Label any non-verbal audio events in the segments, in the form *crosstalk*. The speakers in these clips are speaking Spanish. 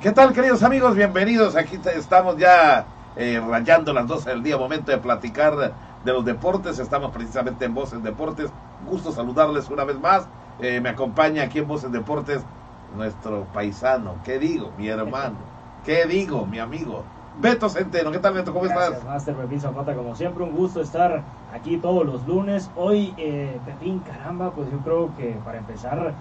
¿Qué tal, queridos amigos? Bienvenidos. Aquí estamos ya eh, rayando las 12 del día, momento de platicar de los deportes. Estamos precisamente en Voces Deportes. Gusto saludarles una vez más. Eh, me acompaña aquí en Voces Deportes nuestro paisano. ¿Qué digo, mi hermano? ¿Qué digo, mi amigo? Beto Centeno, ¿qué tal Beto? ¿Cómo Gracias, estás? Master Pepín Zapata, como siempre, un gusto estar aquí todos los lunes. Hoy, eh, Pepín, caramba, pues yo creo que para empezar,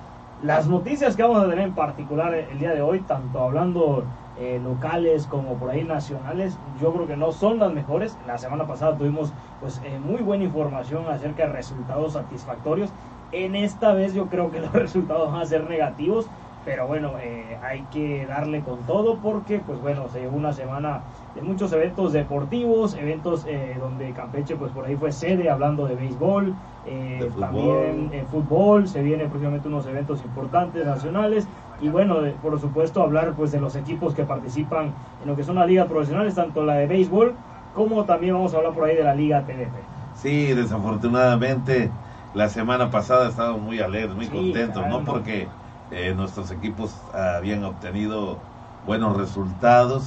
las noticias que vamos a tener en particular el día de hoy, tanto hablando eh, locales como por ahí nacionales, yo creo que no son las mejores. La semana pasada tuvimos pues eh, muy buena información acerca de resultados satisfactorios. En esta vez yo creo que *laughs* los resultados van a ser negativos pero bueno, eh, hay que darle con todo porque, pues bueno, se llevó una semana de muchos eventos deportivos, eventos eh, donde Campeche, pues por ahí fue sede hablando de béisbol, eh, De también en fútbol, se vienen próximamente unos eventos importantes nacionales y bueno, de- por supuesto hablar pues de los equipos que participan en lo que son las ligas profesionales, tanto la de béisbol como también vamos a hablar por ahí de la liga TDP. Sí, desafortunadamente la semana pasada muy alegres, muy Sí, contentos, caramba. ¿no? Porque eh, nuestros equipos habían obtenido buenos resultados,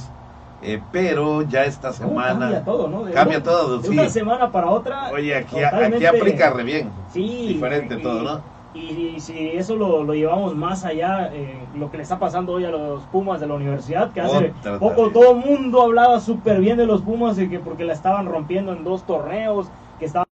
eh, pero ya esta ¿Cómo semana... cambia todo, ¿no? De Cambia una- todo, de sí. una semana para otra. Oye, aquí, aquí aplica re bien. Sí, Diferente y- todo, ¿no? Y, y si eso lo, lo llevamos más allá, eh, lo que le está pasando hoy a los Pumas de la universidad, que hace Otra poco también. todo el mundo hablaba súper bien de los Pumas y que porque la estaban rompiendo en dos torneos, que estaban...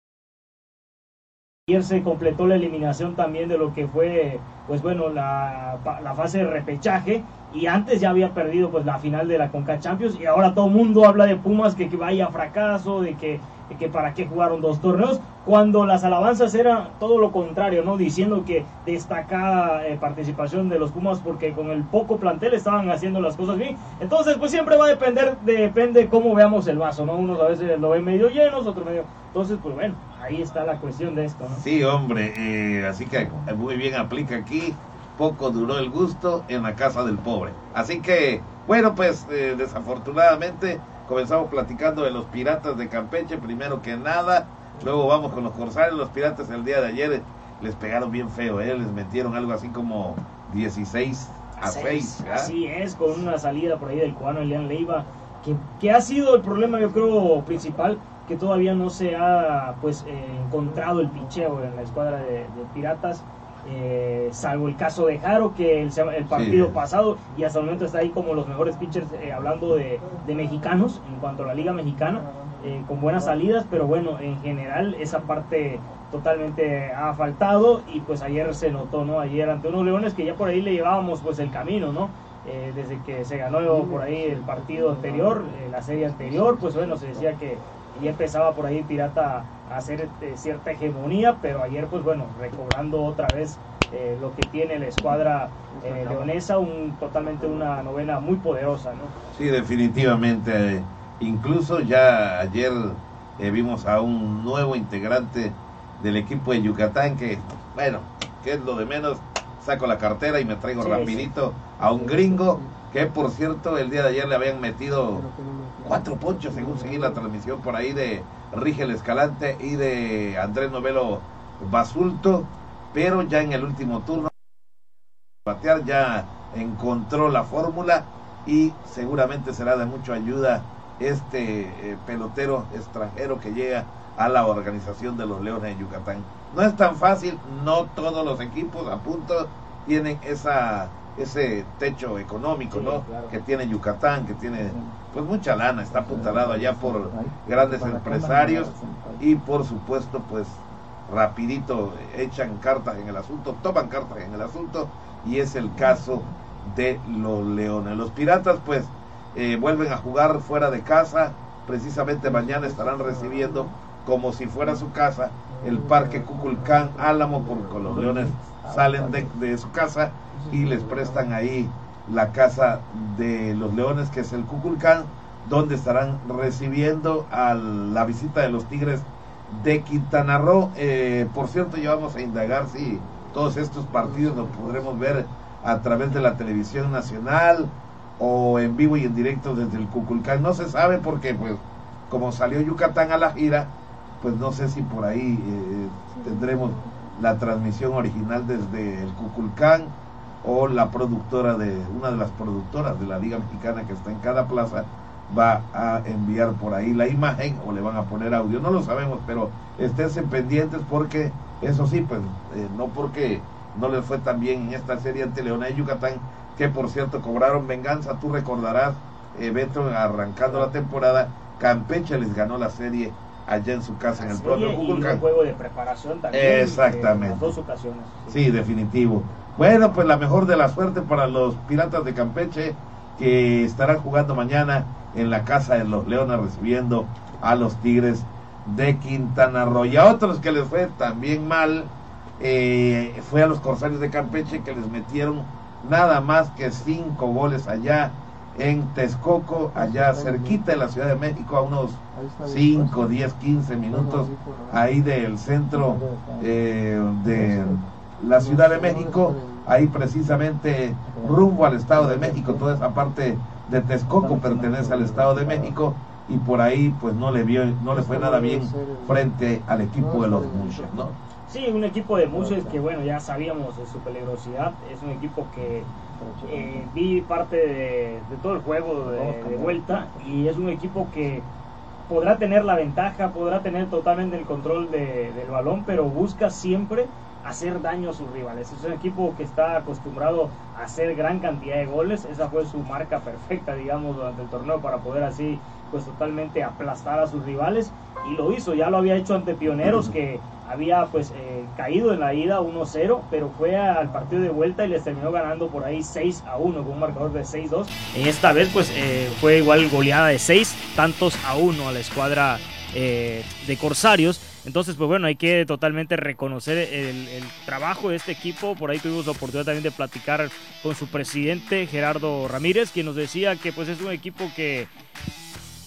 Ayer se completó la eliminación también de lo que fue, pues bueno, la, fase de repechaje y antes ya había perdido pues la final de la Conca Champions y ahora todo el mundo habla de Pumas que, que vaya fracaso, de que, de que para qué jugaron dos torneos, cuando las alabanzas eran todo lo contrario, ¿no? Diciendo que destacada eh, participación de los Pumas porque con el poco plantel estaban haciendo las cosas bien. Entonces, pues siempre va a depender, depende cómo veamos el vaso, ¿no? Unos a veces lo ven medio llenos, otros medio... Entonces, pues bueno, ahí está la cuestión de esto, ¿no? Sí, hombre, eh, así que muy bien aplica aquí. Poco duró el gusto en la casa del pobre. Así que, bueno, pues eh, desafortunadamente comenzamos platicando de los piratas de Campeche, primero que nada. Luego vamos con los corsarios. Los piratas el día de ayer les pegaron bien feo, ¿eh? les metieron algo así como 16 a 6. Así es, con una salida por ahí del cubano Elian Leiva, que, que ha sido el problema, yo creo, principal, que todavía no se ha pues eh, encontrado el picheo en la escuadra de, de Piratas. eh, salvo el caso de Jaro, que el, el partido Sí. pasado y hasta el momento está ahí como los mejores pitchers eh, hablando de, de mexicanos en cuanto a la liga mexicana, eh, con buenas salidas, pero bueno, en general esa parte totalmente ha faltado y pues ayer se notó, ¿no? Ayer ante unos leones que ya por ahí le llevábamos pues el camino, ¿no? Eh, desde que se ganó por ahí el partido anterior, la serie anterior, pues bueno, se decía que ya empezaba por ahí Pirata a hacer eh, cierta hegemonía, pero ayer pues bueno, recobrando otra vez eh, lo que tiene la escuadra eh, leonesa, un, totalmente una novena muy poderosa, ¿no? Sí, definitivamente. Incluso ya ayer eh, vimos a un nuevo integrante del equipo de Yucatán que, bueno, que es lo de menos, saco la cartera y me traigo Sí, rapidito a un gringo que por cierto el día de ayer le habían metido cuatro ponchos según seguí la transmisión por ahí de Rigel Escalante y de Andrés Novelo Basulto, pero ya en el último turno batear ya encontró la fórmula y seguramente será de mucha ayuda este eh, pelotero extranjero que llega a la organización de los Leones de Yucatán. No es tan fácil, no todos los equipos a punto tienen esa ese techo económico, Sí, ¿no? claro. Que tiene Yucatán, que tiene pues mucha lana, está apuntalado allá por grandes empresarios y por supuesto pues rapidito echan cartas en el asunto, toman cartas en el asunto y es el caso de los leones. Los piratas pues eh, vuelven a jugar fuera de casa, precisamente mañana estarán recibiendo como si fuera su casa el parque Cuculcán Álamo porque los leones salen de, su casa y les prestan ahí la casa de los leones que es el Cuculcán donde estarán recibiendo a la visita de los tigres de Quintana Roo. Eh, por cierto, ya vamos a indagar si todos estos partidos los podremos ver a través de la televisión nacional o en vivo y en directo desde el Cuculcán. No se sabe porque, pues, como salió Yucatán a la gira, pues no sé si por ahí eh, tendremos la transmisión original desde el Cuculcán o la productora de, una de las productoras de la Liga Mexicana que está en cada plaza, va a enviar por ahí la imagen o le van a poner audio. No lo sabemos, pero esténse pendientes porque, eso sí, pues eh, no porque no les fue tan bien en esta serie ante Leona y Yucatán, que por cierto cobraron venganza, tú recordarás, eh, arrancando la temporada, Campeche les ganó la serie allá en su casa en el propio y un juego de preparación también. Exactamente. En las dos ocasiones. Sí. sí, definitivo. Bueno, pues la mejor de la suerte para los Piratas de Campeche que estarán jugando mañana en la casa de los Leones recibiendo a los Tigres de Quintana Roo. Y a otros que les fue también mal, eh, fue a los Corsarios de Campeche que les metieron nada más que cinco goles allá en Texcoco, allá cerquita de la Ciudad de México, a unos 5, 10, 15 minutos ahí. del centro eh, de la Ciudad de México, ahí precisamente rumbo al Estado de México, toda esa parte de Texcoco pertenece al Estado de México y por ahí pues no le vio no le fue nada bien frente al equipo de los Muches, ¿no? Sí, un equipo de Muches que bueno, ya sabíamos de su peligrosidad, es un equipo que eh, vi parte de, todo el juego de, vuelta y es un equipo que podrá tener la ventaja, podrá tener totalmente el control del balón, pero busca siempre hacer daño a sus rivales. Es un equipo que está acostumbrado a hacer gran cantidad de goles. Esa fue su marca perfecta, digamos, durante el torneo para poder así, pues totalmente aplastar a sus rivales. Y lo hizo, ya lo había hecho ante Pioneros, que había pues eh, caído en la ida 1-0, pero fue al partido de vuelta y les terminó ganando por ahí 6 a 1 con un marcador de 6-2. En esta vez pues eh, fue igual goleada de 6 tantos a 1 a la escuadra eh, de Corsarios. Entonces, pues bueno, hay que totalmente reconocer el, trabajo de este equipo. Por ahí tuvimos la oportunidad también de platicar con su presidente, Gerardo Ramírez, quien nos decía que pues es un equipo que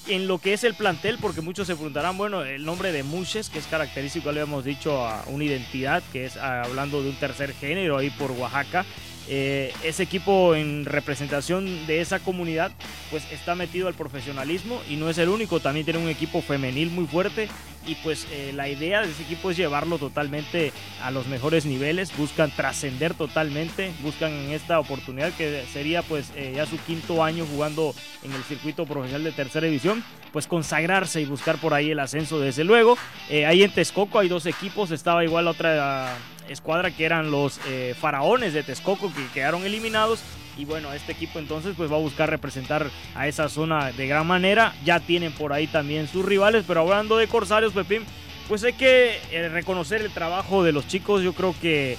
en lo que es el plantel, porque muchos se preguntarán, bueno, el nombre de Muches, que es característico, le habíamos dicho, a una identidad, que es hablando de un tercer género ahí por Oaxaca. Eh, ese equipo en representación de esa comunidad pues está metido al profesionalismo y no es el único, también tiene un equipo femenil muy fuerte y pues eh, la idea de ese equipo es llevarlo totalmente a los mejores niveles, buscan trascender totalmente, buscan en esta oportunidad que sería pues eh, ya su quinto año jugando en el circuito profesional de tercera división, pues consagrarse y buscar por ahí el ascenso desde luego. ahí en Texcoco hay dos equipos, estaba igual otra escuadra que eran los eh, faraones de Texcoco que quedaron eliminados. Y bueno, este equipo entonces pues va a buscar representar a esa zona de gran manera. Ya tienen por ahí también sus rivales, pero hablando de Corsarios, Pepín, pues hay que eh, reconocer el trabajo de los chicos. Yo creo que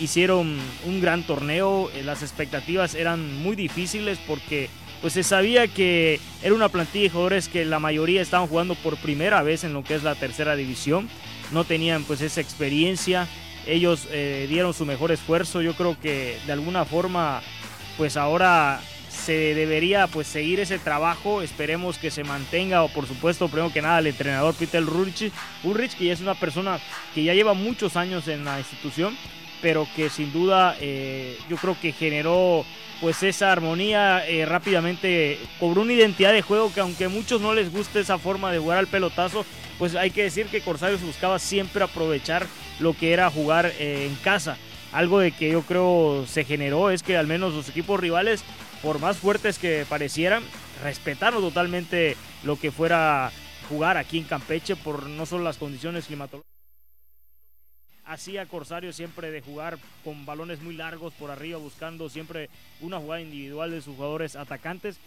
hicieron un gran torneo. Eh, las expectativas eran muy difíciles porque pues se sabía que era una plantilla de jugadores que la mayoría estaban jugando por primera vez en lo que es la tercera división. No tenían pues esa experiencia ellos eh, dieron su mejor esfuerzo. Yo creo que de alguna forma, pues ahora se debería pues seguir ese trabajo. Esperemos que se mantenga, o por supuesto, primero que nada, el entrenador Peter Ulrich, que ya es una persona que ya lleva muchos años en la institución, pero que sin duda eh, yo creo que generó pues esa armonía eh, rápidamente cobró una identidad de juego que aunque a muchos no les guste esa forma de jugar al pelotazo, pues hay que decir que Corsarios buscaba siempre aprovechar lo que era jugar eh, en casa. Algo de que yo creo se generó es que al menos los equipos rivales, por más fuertes que parecieran, respetaron totalmente lo que fuera jugar aquí en Campeche por no solo las condiciones climatológicas. Hacía Corsario siempre de jugar con balones muy largos por arriba, buscando siempre una jugada individual de sus jugadores atacantes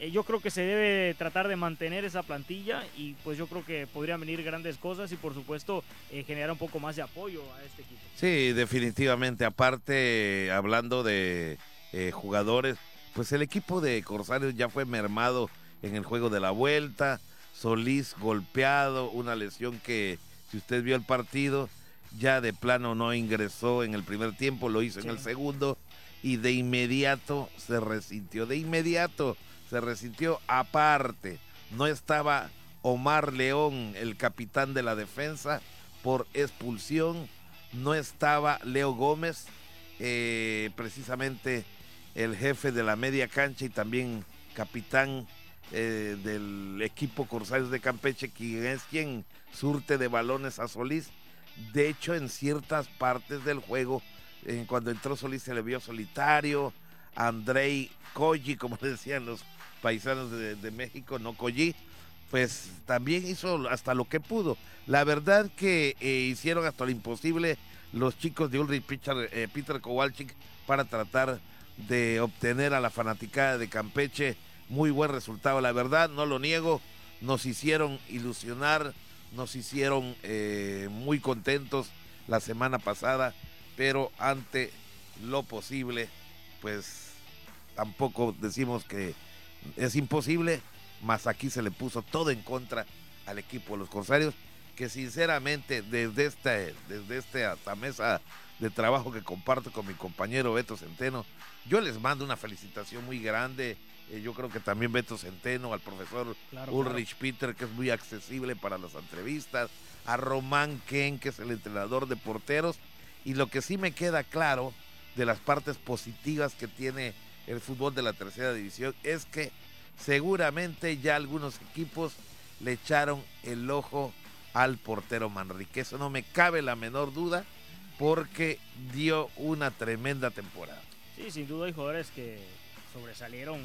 eh, yo creo que se debe tratar de mantener esa plantilla y pues yo creo que podrían venir grandes cosas y por supuesto eh, generar un poco más de apoyo a este equipo. Sí, definitivamente. Aparte, hablando de eh, jugadores, pues el equipo de Corsarios ya fue mermado en el juego de la vuelta. Solís golpeado, una lesión que si usted vio el partido, ya de plano no ingresó en el primer tiempo, lo hizo en el segundo y de inmediato se resintió, de inmediato se resintió aparte. No estaba Omar León, el capitán de la defensa, por expulsión. No estaba Leo Gómez, eh, precisamente el jefe de la media cancha y también capitán eh, del equipo Corsarios de Campeche, quien es quien surte de balones a Solís. De hecho, en ciertas partes del juego cuando entró Solís se le vio solitario. Andrei Koji, como *laughs* decían los paisanos de, México, no Koji, pues también hizo hasta lo que pudo. La verdad que eh, hicieron hasta lo imposible los chicos de Ulrich Peter, eh, Peter Kowalczyk para tratar de obtener a la fanaticada de Campeche muy buen resultado. La verdad, no lo niego, nos hicieron ilusionar, nos hicieron eh, muy contentos la semana pasada, pero ante lo posible, pues tampoco decimos que es imposible, más aquí se le puso todo en contra al equipo de los Corsarios, que sinceramente desde esta, desde esta mesa de trabajo que comparto con mi compañero Beto Centeno, yo les mando una felicitación muy grande. Eh, yo creo que también Beto Centeno, al profesor Ulrich Peter, que es muy accesible para las entrevistas, a Román Ken, que es el entrenador de porteros. Y lo que sí me queda claro de las partes positivas que tiene el fútbol de la tercera división es que seguramente ya algunos equipos le echaron el ojo al portero Manrique. Eso no me cabe la menor duda porque dio una tremenda temporada. Sí, sin duda hay jugadores que sobresalieron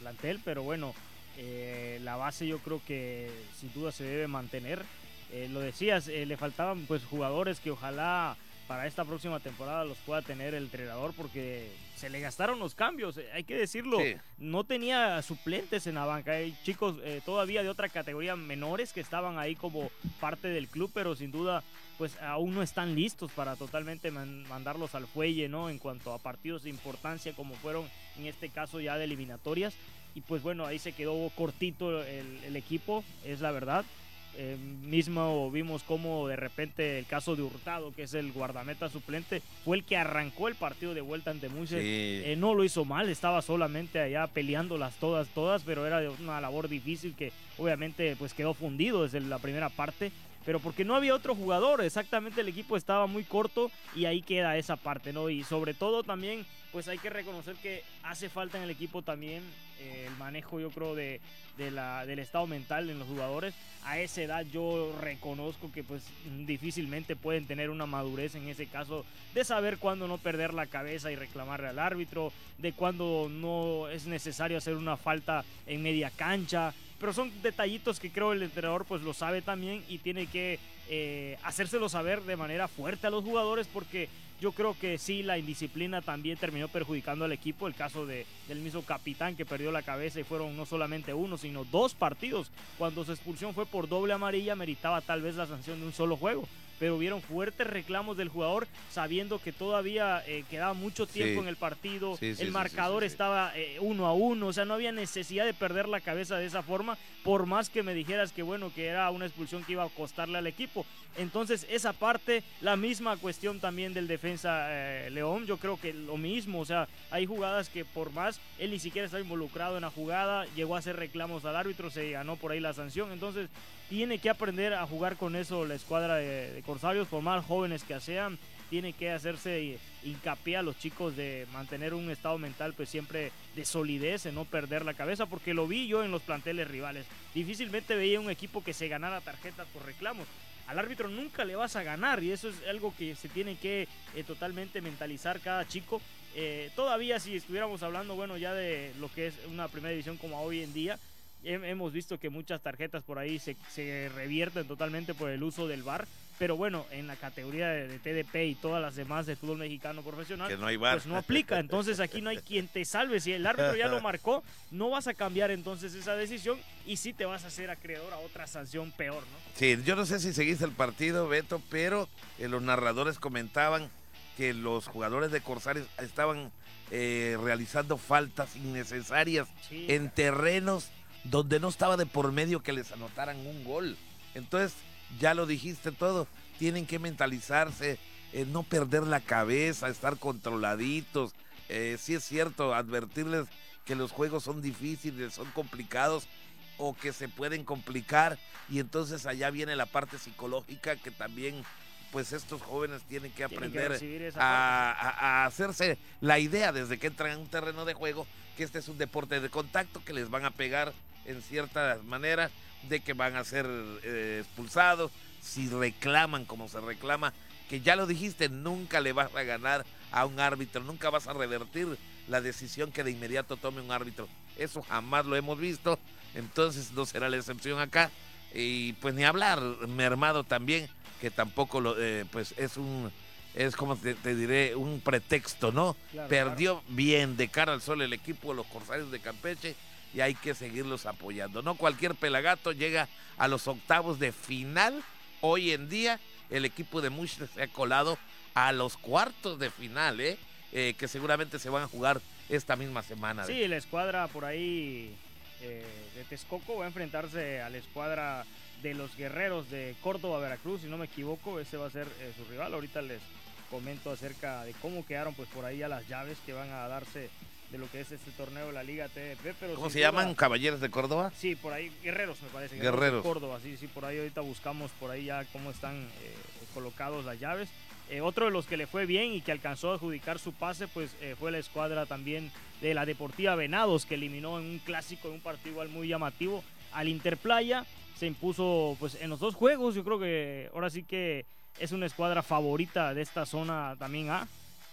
plantel, pero bueno, eh, la base yo creo que sin duda se debe mantener. Eh, lo decías, eh, le faltaban pues jugadores que ojalá para esta próxima temporada los pueda tener el entrenador porque se le gastaron los cambios, hay que decirlo. No tenía suplentes en la banca. Hay chicos todavía de otra categoría menores que estaban ahí como parte del club, pero sin duda pues aún no están listos para totalmente mandarlos al fuelle, ¿no? En cuanto a partidos de importancia como fueron en este caso ya de eliminatorias. Y pues bueno, ahí se quedó cortito el equipo, es la verdad. Eh, mismo vimos como de repente el caso de Hurtado, que es el guardameta suplente, fue el que arrancó el partido de vuelta ante Muses. Eh, no lo hizo mal, estaba solamente allá peleándolas todas, todas, pero era una labor difícil que obviamente pues quedó fundido desde la primera parte pero porque no había otro jugador, exactamente el equipo estaba muy corto y ahí queda esa parte, ¿no? Y sobre todo también, pues hay que reconocer que hace falta en el equipo también eh, el manejo, yo creo, de, del estado mental en los jugadores. A esa edad yo reconozco que pues difícilmente pueden tener una madurez en ese caso de saber cuándo no perder la cabeza y reclamarle al árbitro, de cuándo no es necesario hacer una falta en media cancha, pero son detallitos que creo el entrenador pues lo sabe también y tiene que eh, hacérselo saber de manera fuerte a los jugadores porque yo creo que sí, la indisciplina también terminó perjudicando al equipo. El caso de, del mismo capitán que perdió la cabeza y fueron no solamente uno, sino dos partidos. Cuando su expulsión fue por doble amarilla, meritaba tal vez la sanción de un solo juego pero hubieron fuertes reclamos del jugador sabiendo que todavía eh, quedaba mucho tiempo en el partido, el marcador estaba eh, uno a uno, o sea, no había necesidad de perder la cabeza de esa forma, por más que me dijeras que bueno, que era una expulsión que iba a costarle al equipo. Entonces, esa parte, la misma cuestión también del defensa eh, León, yo creo que lo mismo, o sea, hay jugadas que por más él ni siquiera estaba involucrado en la jugada, llegó a hacer reclamos al árbitro, se ganó por ahí la sanción, entonces tiene que aprender a jugar con eso la escuadra de, Corsarios, por más jóvenes que sean, tiene que hacerse hincapié a los chicos de mantener un estado mental pues siempre de solidez, de no perder la cabeza, porque lo vi yo en los planteles rivales. Difícilmente veía un equipo que se ganara tarjetas por reclamos. Al árbitro nunca le vas a ganar y eso es algo que se tiene que eh, totalmente mentalizar cada chico. Eh, todavía si estuviéramos hablando, bueno, ya de lo que es una primera división como hoy en día, hemos visto que muchas tarjetas por ahí se, revierten totalmente por el uso del VAR, pero bueno, en la categoría de, TDP y todas las demás de fútbol mexicano profesional, no pues no aplica. Entonces aquí no hay quien te salve. Si el árbitro ya lo marcó, no vas a cambiar entonces esa decisión y sí te vas a hacer acreedor a otra sanción peor, ¿no? Sí, yo no sé si seguiste el partido, Beto, pero eh, los narradores comentaban que los jugadores de Corsarios estaban eh, realizando faltas innecesarias en terrenos donde no estaba de por medio que les anotaran un gol. Entonces, ya lo dijiste todo, tienen que mentalizarse, eh, no perder la cabeza, estar controladitos. Eh, sí es cierto, advertirles que los juegos son difíciles, son complicados o que se pueden complicar y entonces allá viene la parte psicológica que también pues estos jóvenes tienen que aprender a, hacerse la idea desde que entran en un terreno de juego que este es un deporte de contacto, que les van a pegar en cierta manera, de que van a ser eh, expulsados, si reclaman como se reclama, que ya lo dijiste, nunca le vas a ganar a un árbitro, nunca vas a revertir la decisión que de inmediato tome un árbitro. Eso jamás lo hemos visto, entonces no será la excepción acá. Y pues ni hablar, mermado también, que tampoco lo, eh, pues es un, es como te, diré, un pretexto, ¿no? Perdió bien de cara al sol el equipo de los Corsarios de Campeche y hay que seguirlos apoyando. No cualquier pelagato llega a los octavos de final. Hoy en día el equipo de Mush se ha colado a los cuartos de final, ¿eh? Eh, que seguramente se van a jugar esta misma semana. Sí, la escuadra por ahí eh, de Texcoco va a enfrentarse a la escuadra de los guerreros de Córdoba, Veracruz, si no me equivoco, ese va a ser su rival. Ahorita les comento acerca de cómo quedaron pues por ahí a las llaves que van a darse de lo que es este torneo de la Liga TDP. Pero ¿Cómo se llaman? ¿Caballeros de Córdoba? Sí, por ahí, guerreros me parece. Guerreros. De Córdoba, sí, sí, por ahí ahorita buscamos por ahí ya cómo están colocados las llaves. Eh, otro de los que le fue bien y que alcanzó a adjudicar su pase, pues eh, fue la escuadra también de la Deportiva Venados, que eliminó en un clásico, en un partido igual muy llamativo, al Interplaya. Se impuso pues en los dos juegos. Yo creo que ahora sí que es una escuadra favorita de esta zona también A.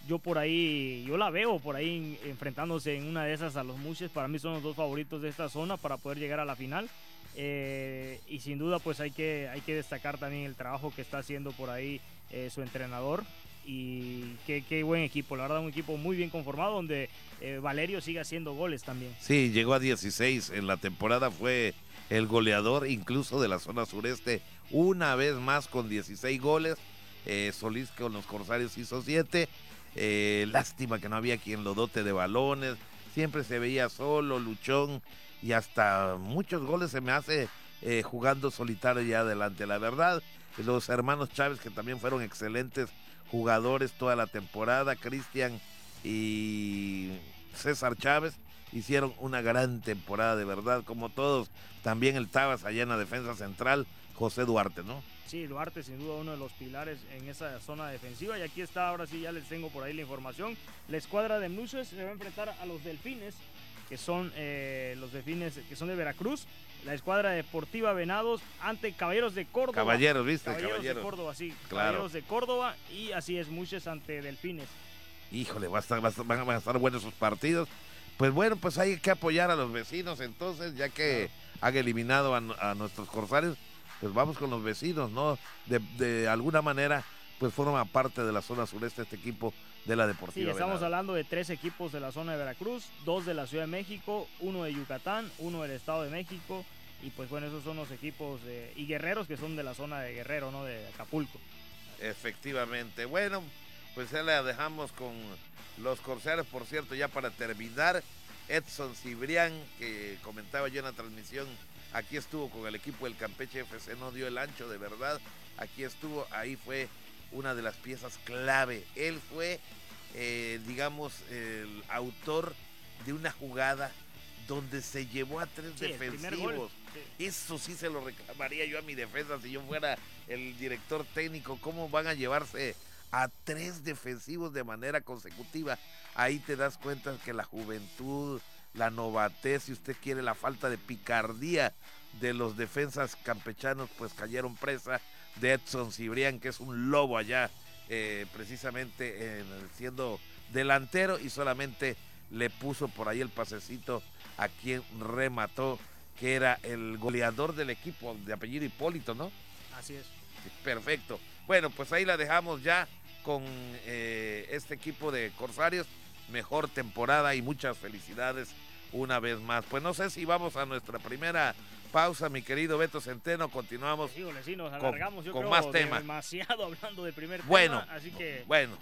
Yo por ahí, yo la veo por ahí enfrentándose en una de esas a los Muches. Para mí son los dos favoritos de esta zona para poder llegar a la final. Eh, y sin duda pues hay que, hay que destacar también el trabajo que está haciendo por ahí eh, su entrenador y qué, buen equipo, la verdad un equipo muy bien conformado donde eh, Valerio sigue haciendo goles también. Sí, llegó a 16 en la temporada, fue el goleador incluso de la zona sureste, una vez más con 16 goles, Solís con los Corsarios hizo 7, lástima que no había quien lo dote de balones, siempre se veía solo, luchón, y hasta muchos goles se me hace eh, jugando solitario ya adelante. La verdad, los hermanos Chávez que también fueron excelentes jugadores toda la temporada, Cristian y César Chávez hicieron una gran temporada de verdad, como todos, también el Tabas allá en la defensa central, José Duarte, ¿no? Sí, Duarte sin duda uno de los pilares en esa zona defensiva y aquí está, ahora sí ya les tengo por ahí la información. La escuadra de Muses se va a enfrentar a los Delfines que son eh, los delfines que son de Veracruz, la escuadra deportiva Venados ante Caballeros de Córdoba. Caballeros, ¿viste? Caballeros, de Córdoba, sí. Caballeros de Córdoba y así es, Muches ante Delfines. Híjole, va a estar, van a estar buenos esos partidos. Pues bueno, pues hay que apoyar a los vecinos entonces, ya que han eliminado a, nuestros corsarios, pues vamos con los vecinos, ¿no? De, de alguna manera, pues forma parte de la zona sureste este equipo de la Deportiva. Sí, estamos hablando de tres equipos de la zona de Veracruz, dos de la Ciudad de México, uno de Yucatán, uno del Estado de México y pues bueno, esos son los equipos y guerreros que son de la zona de Guerrero, ¿no? De Acapulco. Efectivamente. Bueno, pues ya la dejamos con los Corsarios, por cierto, ya para terminar. Edson Cibrián, que comentaba yo en la transmisión, aquí estuvo con el equipo del Campeche FC, no dio el ancho de verdad. Aquí estuvo, ahí fue una de las piezas clave. Él fue, eh, digamos, el autor de una jugada donde se llevó a tres defensivos. Eso sí se lo reclamaría yo a mi defensa si yo fuera el director técnico. ¿Cómo van a llevarse a tres defensivos de manera consecutiva? Ahí te das cuenta que la juventud, la novatez, si usted quiere, la falta de picardía de los defensas campechanos, pues cayeron presa de Edson Cibrián, que es un lobo allá, eh, precisamente siendo delantero y solamente le puso por ahí el pasecito a quien remató, que era el goleador del equipo de apellido Hipólito, ¿no? Así es. Perfecto. Bueno, pues ahí la dejamos ya con eh, este equipo de Corsarios. Mejor temporada y muchas felicidades una vez más. Pues no sé si vamos a nuestra primera pausa, mi querido Beto Centeno. Continuamos con, más temas. Demasiado *laughs* hablando de primer bueno, tema, así que. Bueno,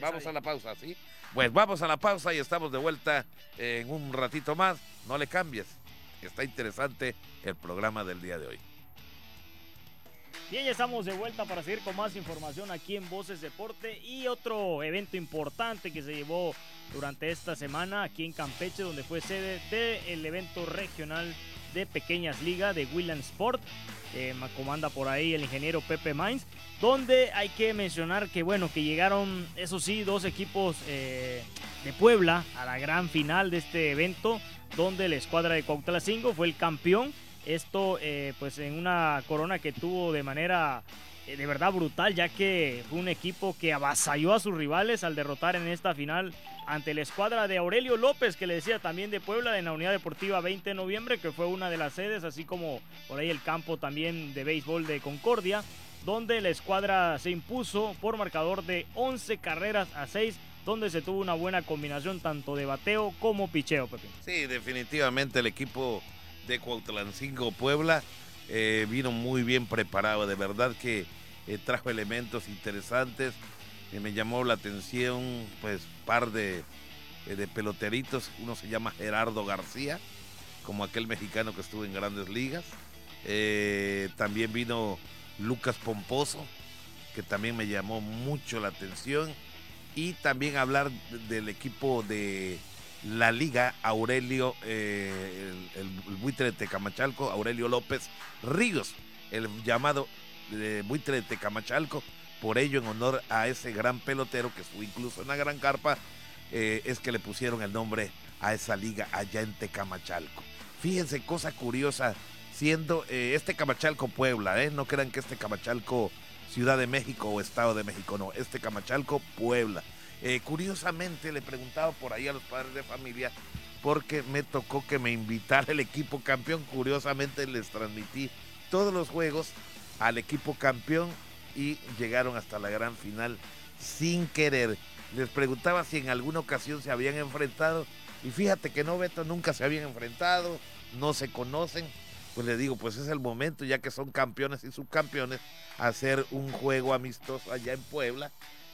vamos a la pausa, ¿sí? Pues vamos a la pausa y estamos de vuelta en un ratito más. No le cambies. Está interesante el programa del día de hoy. Bien, ya estamos de vuelta para seguir con más información aquí en Voces Deporte y otro evento importante que se llevó durante esta semana aquí en Campeche, donde fue sede del evento regional de Pequeñas Ligas de William Sport. Eh, comanda por ahí el ingeniero Pepe Mainz, donde hay que mencionar que bueno, que llegaron, eso sí, dos equipos eh, de Puebla a la gran final de este evento, donde la escuadra de Cuautla fue el campeón Esto eh, pues en una corona que tuvo de manera eh, de verdad brutal, ya que fue un equipo que avasalló a sus rivales al derrotar en esta final ante la escuadra de Aurelio López, que le decía también de Puebla, en la Unidad Deportiva 20 de noviembre, que fue una de las sedes, así como por ahí el campo también de béisbol de Concordia, donde la escuadra se impuso por marcador de 11 carreras a 6 donde se tuvo una buena combinación tanto de bateo como picheo, Pepe. Sí, definitivamente el equipo de Cuautlancingo Puebla. Eh, vino muy bien preparado, de verdad que eh, trajo elementos interesantes, eh, me llamó la atención pues par de, de peloteritos, uno se llama Gerardo García, como aquel mexicano que estuvo en grandes ligas, también vino Lucas Pomposo, que también me llamó mucho la atención, y también hablar del equipo de la liga Aurelio, eh, el, buitre de Tecamachalco, Aurelio López Ríos, el llamado eh, buitre de Tecamachalco, por ello en honor a ese gran pelotero que estuvo incluso en la gran carpa, eh, es que le pusieron el nombre a esa liga allá en Tecamachalco. Fíjense, cosa curiosa, siendo este Camachalco Puebla, no crean que este Camachalco Ciudad de México o Estado de México, no, este Camachalco Puebla. Eh, curiosamente le preguntaba por ahí a los padres de familia porque me tocó que me invitara el equipo campeón. Curiosamente les transmití todos los juegos al equipo campeón y llegaron hasta la gran final sin querer. Les preguntaba si en alguna ocasión se habían enfrentado y fíjate que no, Beto, nunca se habían enfrentado, no se conocen. Pues le digo, pues es el momento, ya que son campeones y subcampeones, hacer un juego amistoso allá en Puebla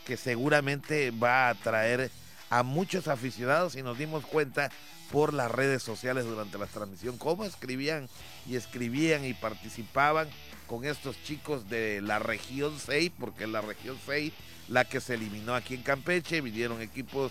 que seguramente va a atraer a muchos aficionados y nos dimos cuenta por las redes sociales durante la transmisión cómo escribían y escribían y participaban con estos chicos de la región 6, porque la región 6 la que se eliminó aquí en Campeche, vinieron equipos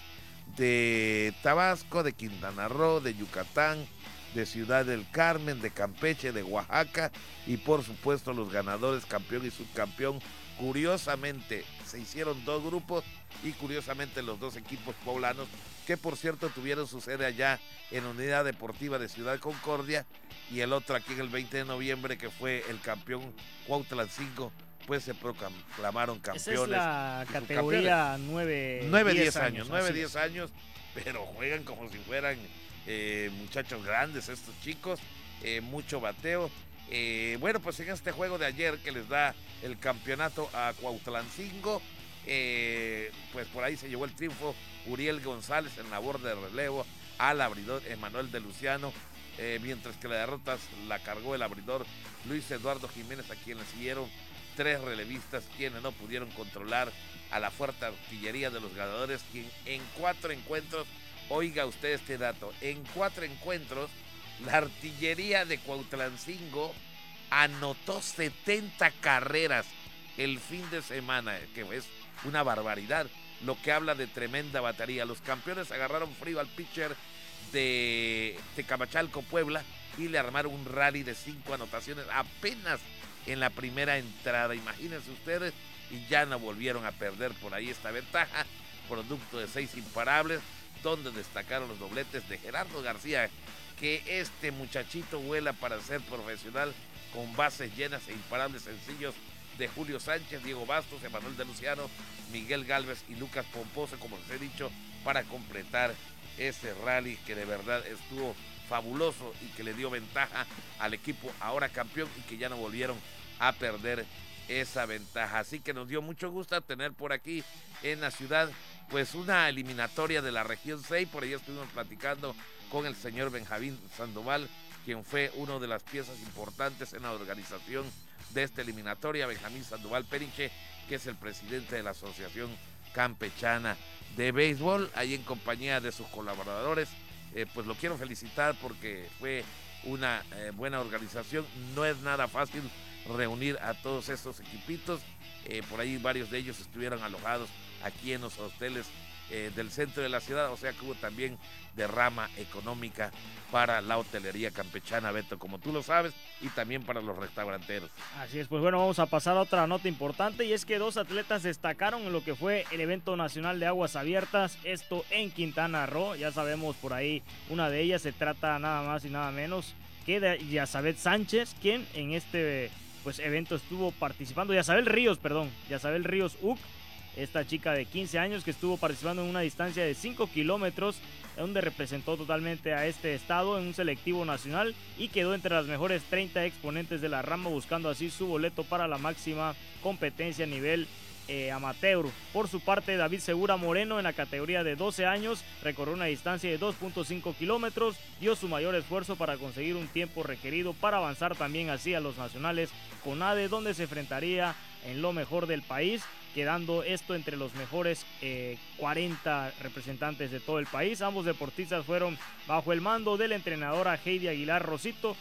de Tabasco, de Quintana Roo, de Yucatán, de Ciudad del Carmen, de Campeche, de Oaxaca y por supuesto los ganadores campeón y subcampeón Curiosamente, se hicieron dos grupos y curiosamente los dos equipos poblanos, que por cierto tuvieron su sede allá en Unidad Deportiva de Ciudad Concordia y el otro aquí en el 20 de noviembre, que fue el campeón Cuautlancingo pues se proclamaron campeones. Esa es la categoría 9, 9 10 años, 9 10 años, pero juegan como si fueran eh, muchachos grandes estos chicos, eh, mucho bateo eh, bueno, pues en este juego de ayer que les da el campeonato a Cuautlancingo, eh, pues por ahí se llevó el triunfo Uriel González en labor de relevo al abridor Emanuel de Luciano, eh, mientras que la derrota la cargó el abridor Luis Eduardo Jiménez, a quien le siguieron tres relevistas, quienes no pudieron controlar a la fuerte artillería de los ganadores, quien en cuatro encuentros, oiga usted este dato, en cuatro encuentros la artillería de Cuautlancingo anotó 70 carreras el fin de semana, que es una barbaridad, lo que habla de tremenda batería. Los campeones agarraron frío al pitcher de Tecamachalco, Puebla, y le armaron un rally de cinco anotaciones apenas en la primera entrada. Imagínense ustedes, y ya no volvieron a perder por ahí esta ventaja, producto de seis imparables, donde destacaron los dobletes de Gerardo García, que este muchachito vuela para ser profesional con bases llenas e imparables sencillos de Julio Sánchez, Diego Bastos, Emanuel de Luciano, Miguel Galvez y Lucas Pomposo, como les he dicho, para completar ese rally que de verdad estuvo fabuloso y que le dio ventaja al equipo ahora campeón y que ya no volvieron a perder esa ventaja. Así que nos dio mucho gusto tener por aquí en la ciudad pues una eliminatoria de la región 6, por ahí estuvimos platicando con el señor Benjamín Sandoval, quien fue una de las piezas importantes en la organización de esta eliminatoria, Benjamín Sandoval Perinche, que es el presidente de la Asociación Campechana de Béisbol, ahí en compañía de sus colaboradores. Eh, pues lo quiero felicitar porque fue una eh, buena organización. No es nada fácil reunir a todos estos equipitos. Eh, por ahí varios de ellos estuvieron alojados aquí en los hoteles eh, del centro de la ciudad, o sea que hubo también derrama económica para la hotelería campechana, Beto, como tú lo sabes, y también para los restauranteros. Así es, pues bueno, vamos a pasar a otra nota importante y es que dos atletas destacaron en lo que fue el evento nacional de aguas abiertas, esto en Quintana Roo, ya sabemos por ahí, una de ellas se trata nada más y nada menos que de Yazabet Sánchez, quien en este pues evento estuvo participando, Yazabel Ríos, perdón, Yazabel Ríos UC, esta chica de 15 años que estuvo participando en una distancia de 5 kilómetros, donde representó totalmente a este estado en un selectivo nacional y quedó entre las mejores 30 exponentes de la rama, buscando así su boleto para la máxima competencia a nivel eh, amateur. Por su parte, David Segura Moreno en la categoría de 12 años recorrió una distancia de 2.5 kilómetros, dio su mayor esfuerzo para conseguir un tiempo requerido para avanzar también así a los nacionales con ADE, donde se enfrentaría en lo mejor del país quedando esto entre los mejores 40 eh, representantes de todo el país. Ambos deportistas fueron bajo el mando de la entrenadora Heidi Aguilar Rosito,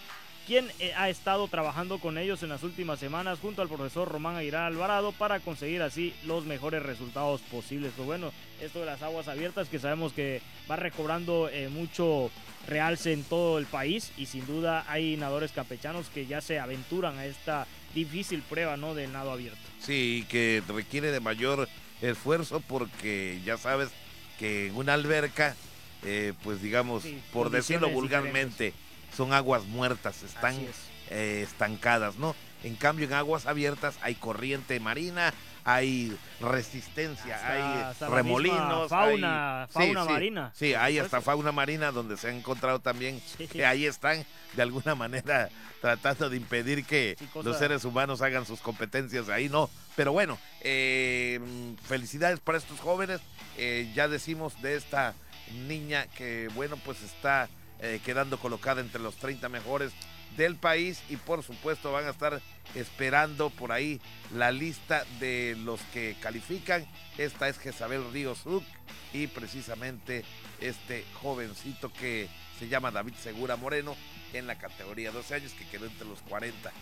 quien eh, ha estado trabajando con ellos en las últimas semanas junto al profesor Román Aguilar Alvarado para conseguir así los mejores resultados posibles. Pues bueno, esto de las aguas abiertas que sabemos que va recobrando eh, mucho realce en todo el país y sin duda hay nadadores campechanos que ya se aventuran a esta difícil prueba ¿no? del nado abierto. Sí, que requiere de mayor esfuerzo porque ya sabes que en una alberca, eh, pues digamos, por decirlo vulgarmente, son aguas muertas, están eh, estancadas, ¿no? En cambio, en aguas abiertas hay corriente marina, hay resistencia, hay remolinos. Fauna, fauna marina. Sí, hay hasta fauna marina donde se ha encontrado también que ahí están de alguna manera *laughs* tratando de impedir que los seres humanos hagan sus competencias ahí, no. Pero bueno, eh, felicidades para estos jóvenes. Eh, ya decimos de esta niña que, bueno, pues está eh, quedando colocada entre los 30 mejores del país y por supuesto van a estar esperando por ahí la lista de los que califican. Esta es Jezabel Ríos Uc y precisamente este jovencito que se llama David Segura Moreno en la categoría 12 años que quedó entre los 40.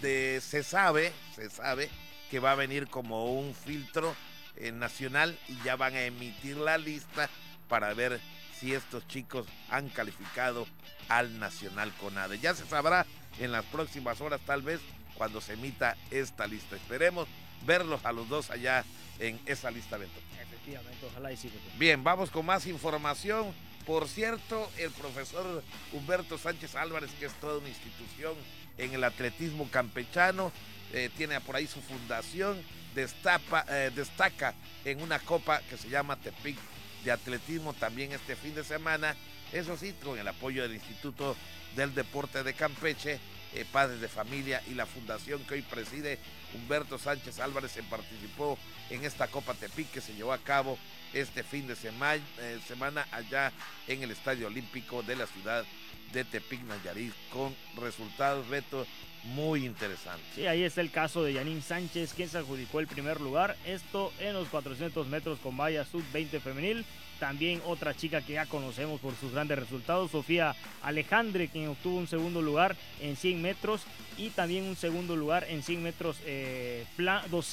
De, se sabe, se sabe que va a venir como un filtro eh, nacional y ya van a emitir la lista para ver si estos chicos han calificado al Nacional Conade. Ya se sabrá en las próximas horas, tal vez, cuando se emita esta lista. Esperemos verlos a los dos allá en esa lista, Beto. Efectivamente, ojalá y sí. Bien, vamos con más información. Por cierto, el profesor Humberto Sánchez Álvarez, que es toda una institución en el atletismo campechano, eh, tiene por ahí su fundación, destapa, eh, destaca en una copa que se llama Tepic de atletismo también este fin de semana. Eso sí, con el apoyo del Instituto del Deporte de Campeche, eh, Padres de Familia y la fundación que hoy preside Humberto Sánchez Álvarez se participó en esta Copa Tepic que se llevó a cabo este fin de semana, eh, semana allá en el Estadio Olímpico de la ciudad de Tepic Nayarit con resultados, Beto, muy interesantes. Sí, ahí está el caso de Yanin Sánchez, quien se adjudicó el primer lugar, esto en los 400 metros con valla sub-20 femenil. También otra chica que ya conocemos por sus grandes resultados, Sofía Alejandre, quien obtuvo un segundo lugar en 100 metros y también un segundo lugar en 100 metros. Eh,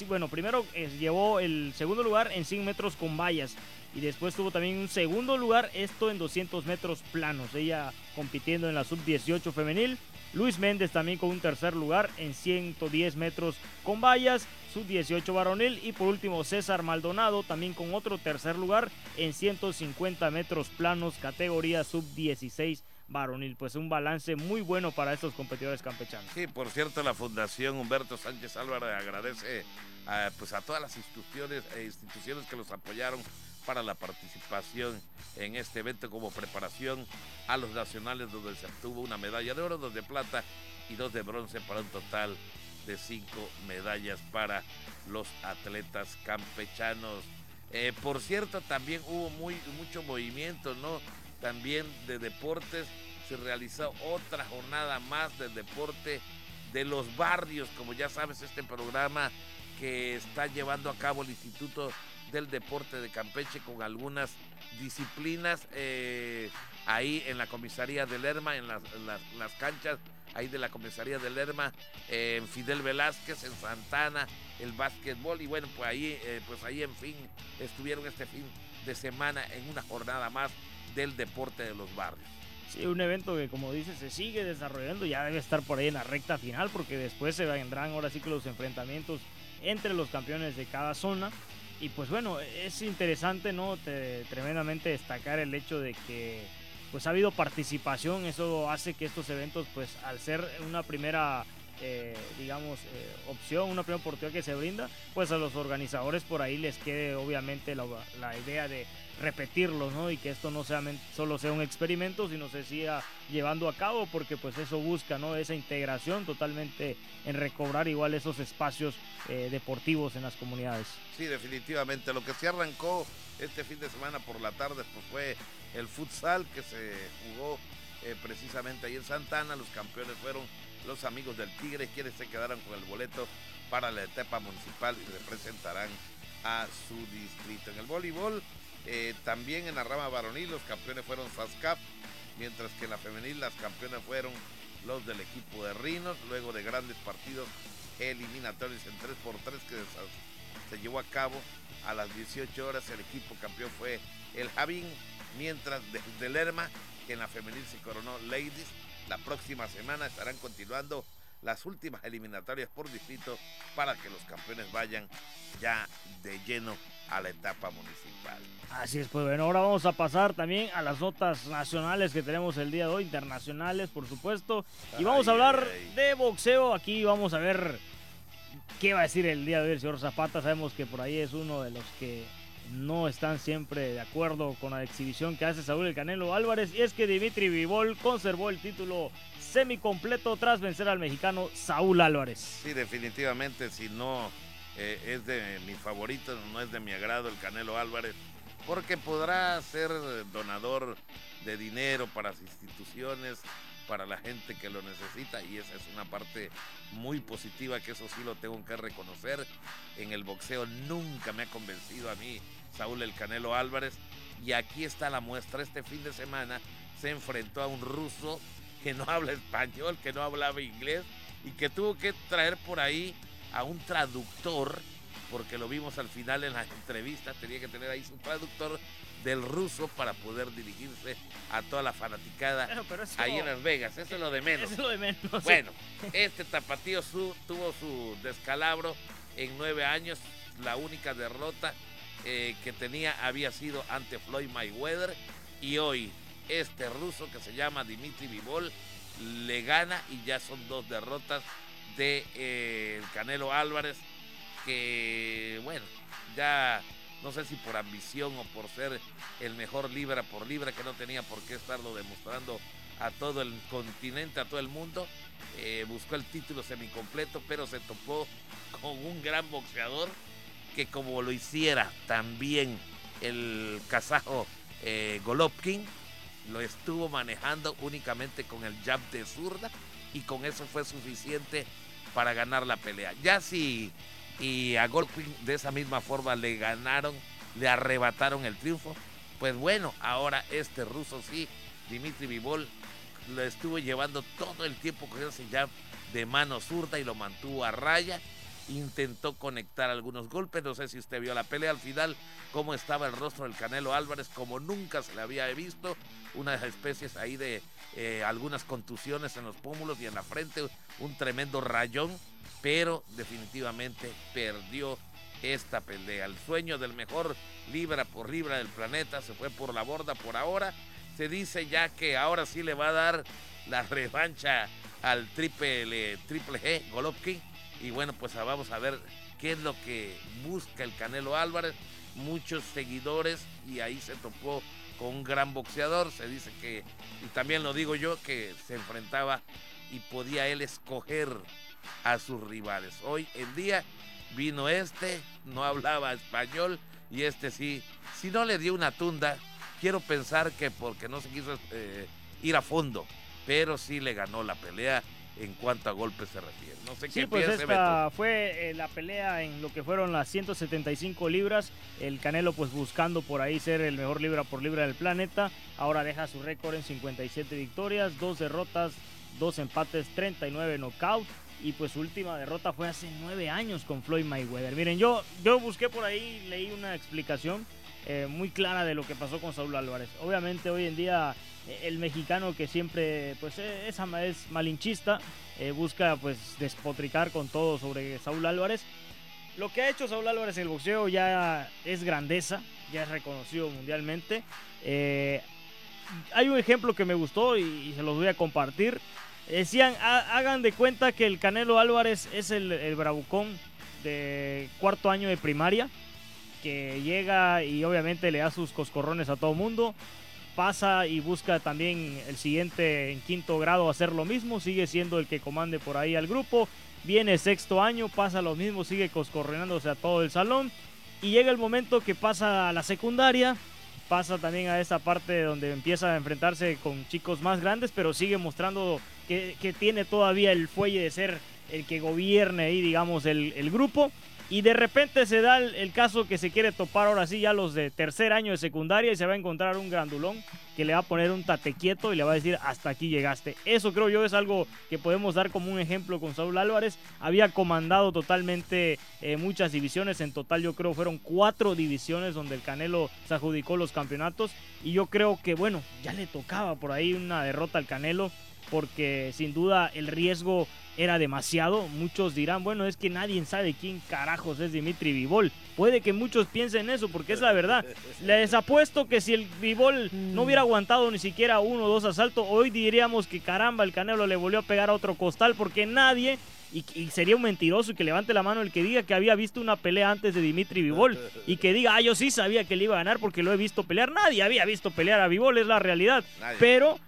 bueno, primero eh, llevó el segundo lugar en 100 metros con vallas y después tuvo también un segundo lugar, esto en 200 metros planos. Ella compitiendo en la sub-18 femenil. Luis Méndez también con un tercer lugar en 110 metros con vallas, sub-18 varonil. Y por último César Maldonado también con otro tercer lugar en 150 metros planos, categoría sub-16 varonil. Pues un balance muy bueno para estos competidores campechanos. Sí, por cierto, la Fundación Humberto Sánchez Álvarez agradece a, pues, a todas las instituciones, e instituciones que los apoyaron para la participación en este evento como preparación a los nacionales donde se obtuvo una medalla de oro, dos de plata y dos de bronce para un total de cinco medallas para los atletas campechanos. Eh, por cierto, también hubo muy, mucho movimiento, ¿no? También de deportes. Se realizó otra jornada más del deporte de los barrios, como ya sabes, este programa que está llevando a cabo el Instituto del Deporte de Campeche con algunas disciplinas eh, ahí en la comisaría de Lerma, en las, canchas ahí de la comisaría de Lerma, en Fidel Velázquez, en Santana, el básquetbol y bueno, pues ahí, eh, pues ahí en fin estuvieron este fin de semana en una jornada más del deporte de los barrios. Sí, un evento que como dice se sigue desarrollando, ya debe estar por ahí en la recta final porque después se vendrán ahora sí que los enfrentamientos entre los campeones de cada zona. Y pues bueno, es interesante, ¿no? tremendamente destacar el hecho de que pues ha habido participación, eso hace que estos eventos pues al ser una primera eh, digamos, eh, opción, una primera oportunidad que se brinda, pues a los organizadores por ahí les quede obviamente la, idea de repetirlo, ¿no? Y que esto no sea solo sea un experimento, sino se siga llevando a cabo, porque pues eso busca, ¿no? Esa integración totalmente en recobrar igual esos espacios eh, deportivos en las comunidades. Sí, definitivamente. Lo que se arrancó este fin de semana por la tarde pues fue el futsal que se jugó precisamente ahí en Santana. Los campeones fueron los amigos del Tigre, quienes se quedaron con el boleto para la etapa municipal y representarán a su distrito. En el voleibol, eh, también en la rama varonil, los campeones fueron FASCAP, mientras que en la femenil las campeones fueron los del equipo de Rinos, luego de grandes partidos eliminatorios en 3x3 que se llevó a cabo a las 18 horas. El equipo campeón fue el Javín, mientras de Lerma, que en la femenil se coronó Ladies, la próxima semana estarán continuando las últimas eliminatorias por distrito para que los campeones vayan ya de lleno a la etapa municipal. Así es, pues bueno, ahora vamos a pasar también a las notas nacionales que tenemos el día de hoy, internacionales por supuesto, y vamos a hablar de boxeo, aquí vamos a ver qué va a decir el día de hoy el señor Zapata, sabemos que por ahí es uno de los que no están siempre de acuerdo con la exhibición que hace Saúl el Canelo Álvarez y es que Dimitri Vivol conservó el título semicompleto tras vencer al mexicano Saúl Álvarez. Sí, definitivamente, si no eh, es de mi favorito, no es de mi agrado el Canelo Álvarez, porque podrá ser donador de dinero para las instituciones, para la gente que lo necesita y esa es una parte muy positiva que eso sí lo tengo que reconocer. En el boxeo nunca me ha convencido a mí Saúl El Canelo Álvarez y aquí está la muestra. Este fin de semana se enfrentó a un ruso que no habla español, que no hablaba inglés y que tuvo que traer por ahí a un traductor porque lo vimos al final en las entrevistas, tenía que tener ahí su traductor del ruso para poder dirigirse a toda la fanaticada ahí en Las Vegas. Eso es lo de menos. lo de menos. Bueno, este tapatío su, tuvo su descalabro en nueve años. La única derrota eh, que tenía había sido ante Floyd Mayweather. Y hoy este ruso que se llama Dimitri Vivol le gana y ya son dos derrotas de eh, Canelo Álvarez que, bueno, ya no sé si por ambición o por ser el mejor libra por libra, que no tenía por qué estarlo demostrando a todo el continente, a todo el mundo, eh, buscó el título semicompleto, pero se topó con un gran boxeador que como lo hiciera también el kazajo eh, Golovkin, lo estuvo manejando únicamente con el jab de zurda y con eso fue suficiente para ganar la pelea. Ya si y a Golovkin de esa misma forma le ganaron, le arrebataron el triunfo. Pues bueno, ahora este ruso sí, Dimitri Vivol, lo estuvo llevando todo el tiempo con ese jab de mano zurda y lo mantuvo a raya. Intentó conectar algunos golpes, no sé si usted vio la pelea al final, cómo estaba el rostro del Canelo Álvarez, como nunca se le había visto, unas especies ahí de eh, algunas contusiones en los pómulos y en la frente, un tremendo rayón pero definitivamente perdió esta pelea. El sueño del mejor libra por libra del planeta se fue por la borda por ahora. Se dice ya que ahora sí le va a dar la revancha al triple, triple G, Golovkin. Y bueno, pues vamos a ver qué es lo que busca el Canelo Álvarez. Muchos seguidores y ahí se topó con un gran boxeador. Se dice que, y también lo digo yo, que se enfrentaba y podía él escoger a sus rivales. Hoy en día vino este, no hablaba español y este sí, si no le dio una tunda, quiero pensar que porque no se quiso eh, ir a fondo, pero sí le ganó la pelea en cuanto a golpes se refiere. No sé qué sí, pues esta fue eh, la pelea en lo que fueron las 175 libras. El Canelo pues buscando por ahí ser el mejor libra por libra del planeta. Ahora deja su récord en 57 victorias, dos derrotas, dos empates, 39 knockouts y pues su última derrota fue hace nueve años con Floyd Mayweather. Miren, yo, yo busqué por ahí, leí una explicación eh, muy clara de lo que pasó con Saúl Álvarez. Obviamente hoy en día el mexicano que siempre pues es, es malinchista, busca pues despotricar con todo sobre Saúl Álvarez. Lo que ha hecho Saúl Álvarez en el boxeo ya es grandeza, ya es reconocido mundialmente. hay un ejemplo que me gustó y se los voy a compartir. Decían, hagan de cuenta que el Canelo Álvarez es el, bravucón de cuarto año de primaria, que llega y obviamente le da sus coscorrones a todo mundo. Pasa y busca también el siguiente en quinto grado hacer lo mismo, sigue siendo el que comande por ahí al grupo. Viene sexto año, pasa lo mismo, sigue coscorrenándose a todo el salón. Y llega el momento que pasa a la secundaria, pasa también a esa parte donde empieza a enfrentarse con chicos más grandes, pero sigue mostrando que, tiene todavía el fuelle de ser el que gobierne ahí, digamos, el, el grupo. Y de repente se da el, caso que se quiere topar ahora sí ya los de tercer año de secundaria y se va a encontrar un grandulón que le va a poner un tate quieto y le va a decir hasta aquí llegaste. Eso creo yo es algo que podemos dar como un ejemplo con Saúl Álvarez. Había comandado totalmente eh, muchas divisiones, en total yo creo fueron cuatro divisiones donde el Canelo se adjudicó los campeonatos y yo creo que bueno, ya le tocaba por ahí una derrota al Canelo porque sin duda el riesgo era demasiado. Muchos dirán, bueno, es que nadie sabe quién carajos es Dimitri Vivol. Puede que muchos piensen eso, porque es la verdad. Les apuesto que si el Vivol no hubiera aguantado ni siquiera uno o dos asaltos, hoy diríamos que caramba, el Canelo le volvió a pegar a otro costal, porque nadie y, sería un mentiroso y que levante la mano el que diga que había visto una pelea antes de Dimitri Vivol y que diga, ah, yo sí sabía que le iba a ganar porque lo he visto pelear. Nadie había visto pelear a Vivol, es la realidad. Pero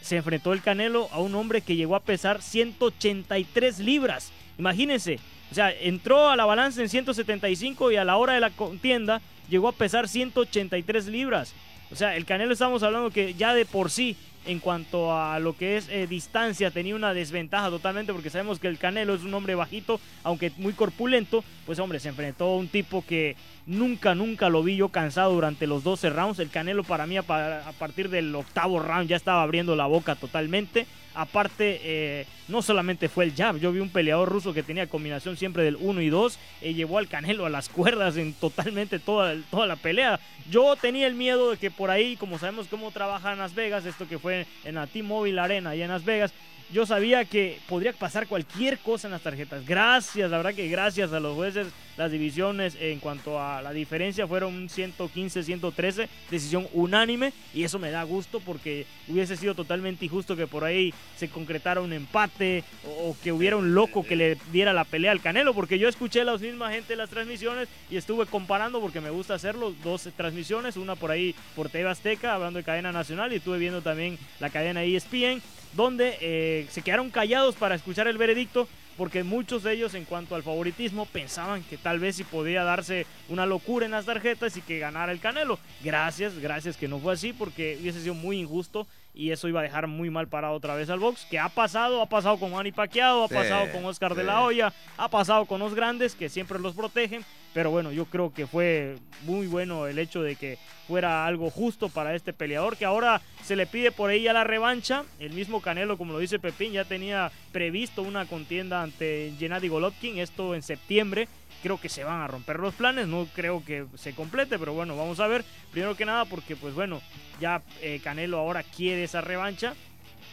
se enfrentó el Canelo a un hombre que llegó a pesar 183 libras. Imagínense, o sea, entró a la balanza en 175 y a la hora de la contienda llegó a pesar 183 libras. O sea, el Canelo estamos hablando que ya de por sí en cuanto a lo que es eh, distancia tenía una desventaja totalmente porque sabemos que el Canelo es un hombre bajito, aunque muy corpulento, pues hombre, se enfrentó a un tipo que nunca, nunca lo vi yo cansado durante los 12 rounds. El Canelo para mí a, partir del octavo round ya estaba abriendo la boca totalmente. Aparte, eh, no solamente fue el jab, yo vi un peleador ruso que tenía combinación siempre del 1 y 2, y llevó al Canelo a las *laughs* cuerdas en totalmente toda, toda la pelea. Yo tenía el miedo de que por ahí, como sabemos cómo trabaja en Las Vegas, esto que fue en la T-Mobile Arena allá en Las Vegas, yo sabía que podría pasar cualquier cosa en las tarjetas. Gracias, la verdad que gracias a los jueces, las divisiones en cuanto a la diferencia fueron 115, 113, decisión unánime y eso me da gusto porque hubiese sido totalmente injusto que por ahí se concretara un empate o, que hubiera un loco que le diera la pelea al Canelo, porque yo escuché a la misma gente en las transmisiones y estuve comparando porque me gusta hacerlo, dos transmisiones, una por ahí por TV Azteca hablando de cadena nacional y estuve viendo también la cadena ESPN donde eh, se quedaron callados para escuchar el veredicto porque muchos de ellos en cuanto al favoritismo pensaban que tal vez si podía darse una locura en las tarjetas y que ganara el Canelo. Gracias, gracias que no fue así porque hubiese sido muy injusto y eso iba a dejar muy mal parado otra vez al box, que ha pasado, ha pasado con Manny Pacquiao, ha pasado con Oscar de la Hoya, ha pasado con los grandes que siempre los protegen, pero bueno, yo creo que fue muy bueno el hecho de que fuera algo justo para este peleador, que ahora se le pide por ahí a la revancha, el mismo Canelo, como lo dice Pepín, ya tenía previsto una contienda ante Gennady Golovkin, esto en septiembre, creo que se van a romper los planes, no creo que se complete, pero bueno, vamos a ver. Primero que nada porque pues bueno, ya eh, Canelo ahora quiere esa revancha.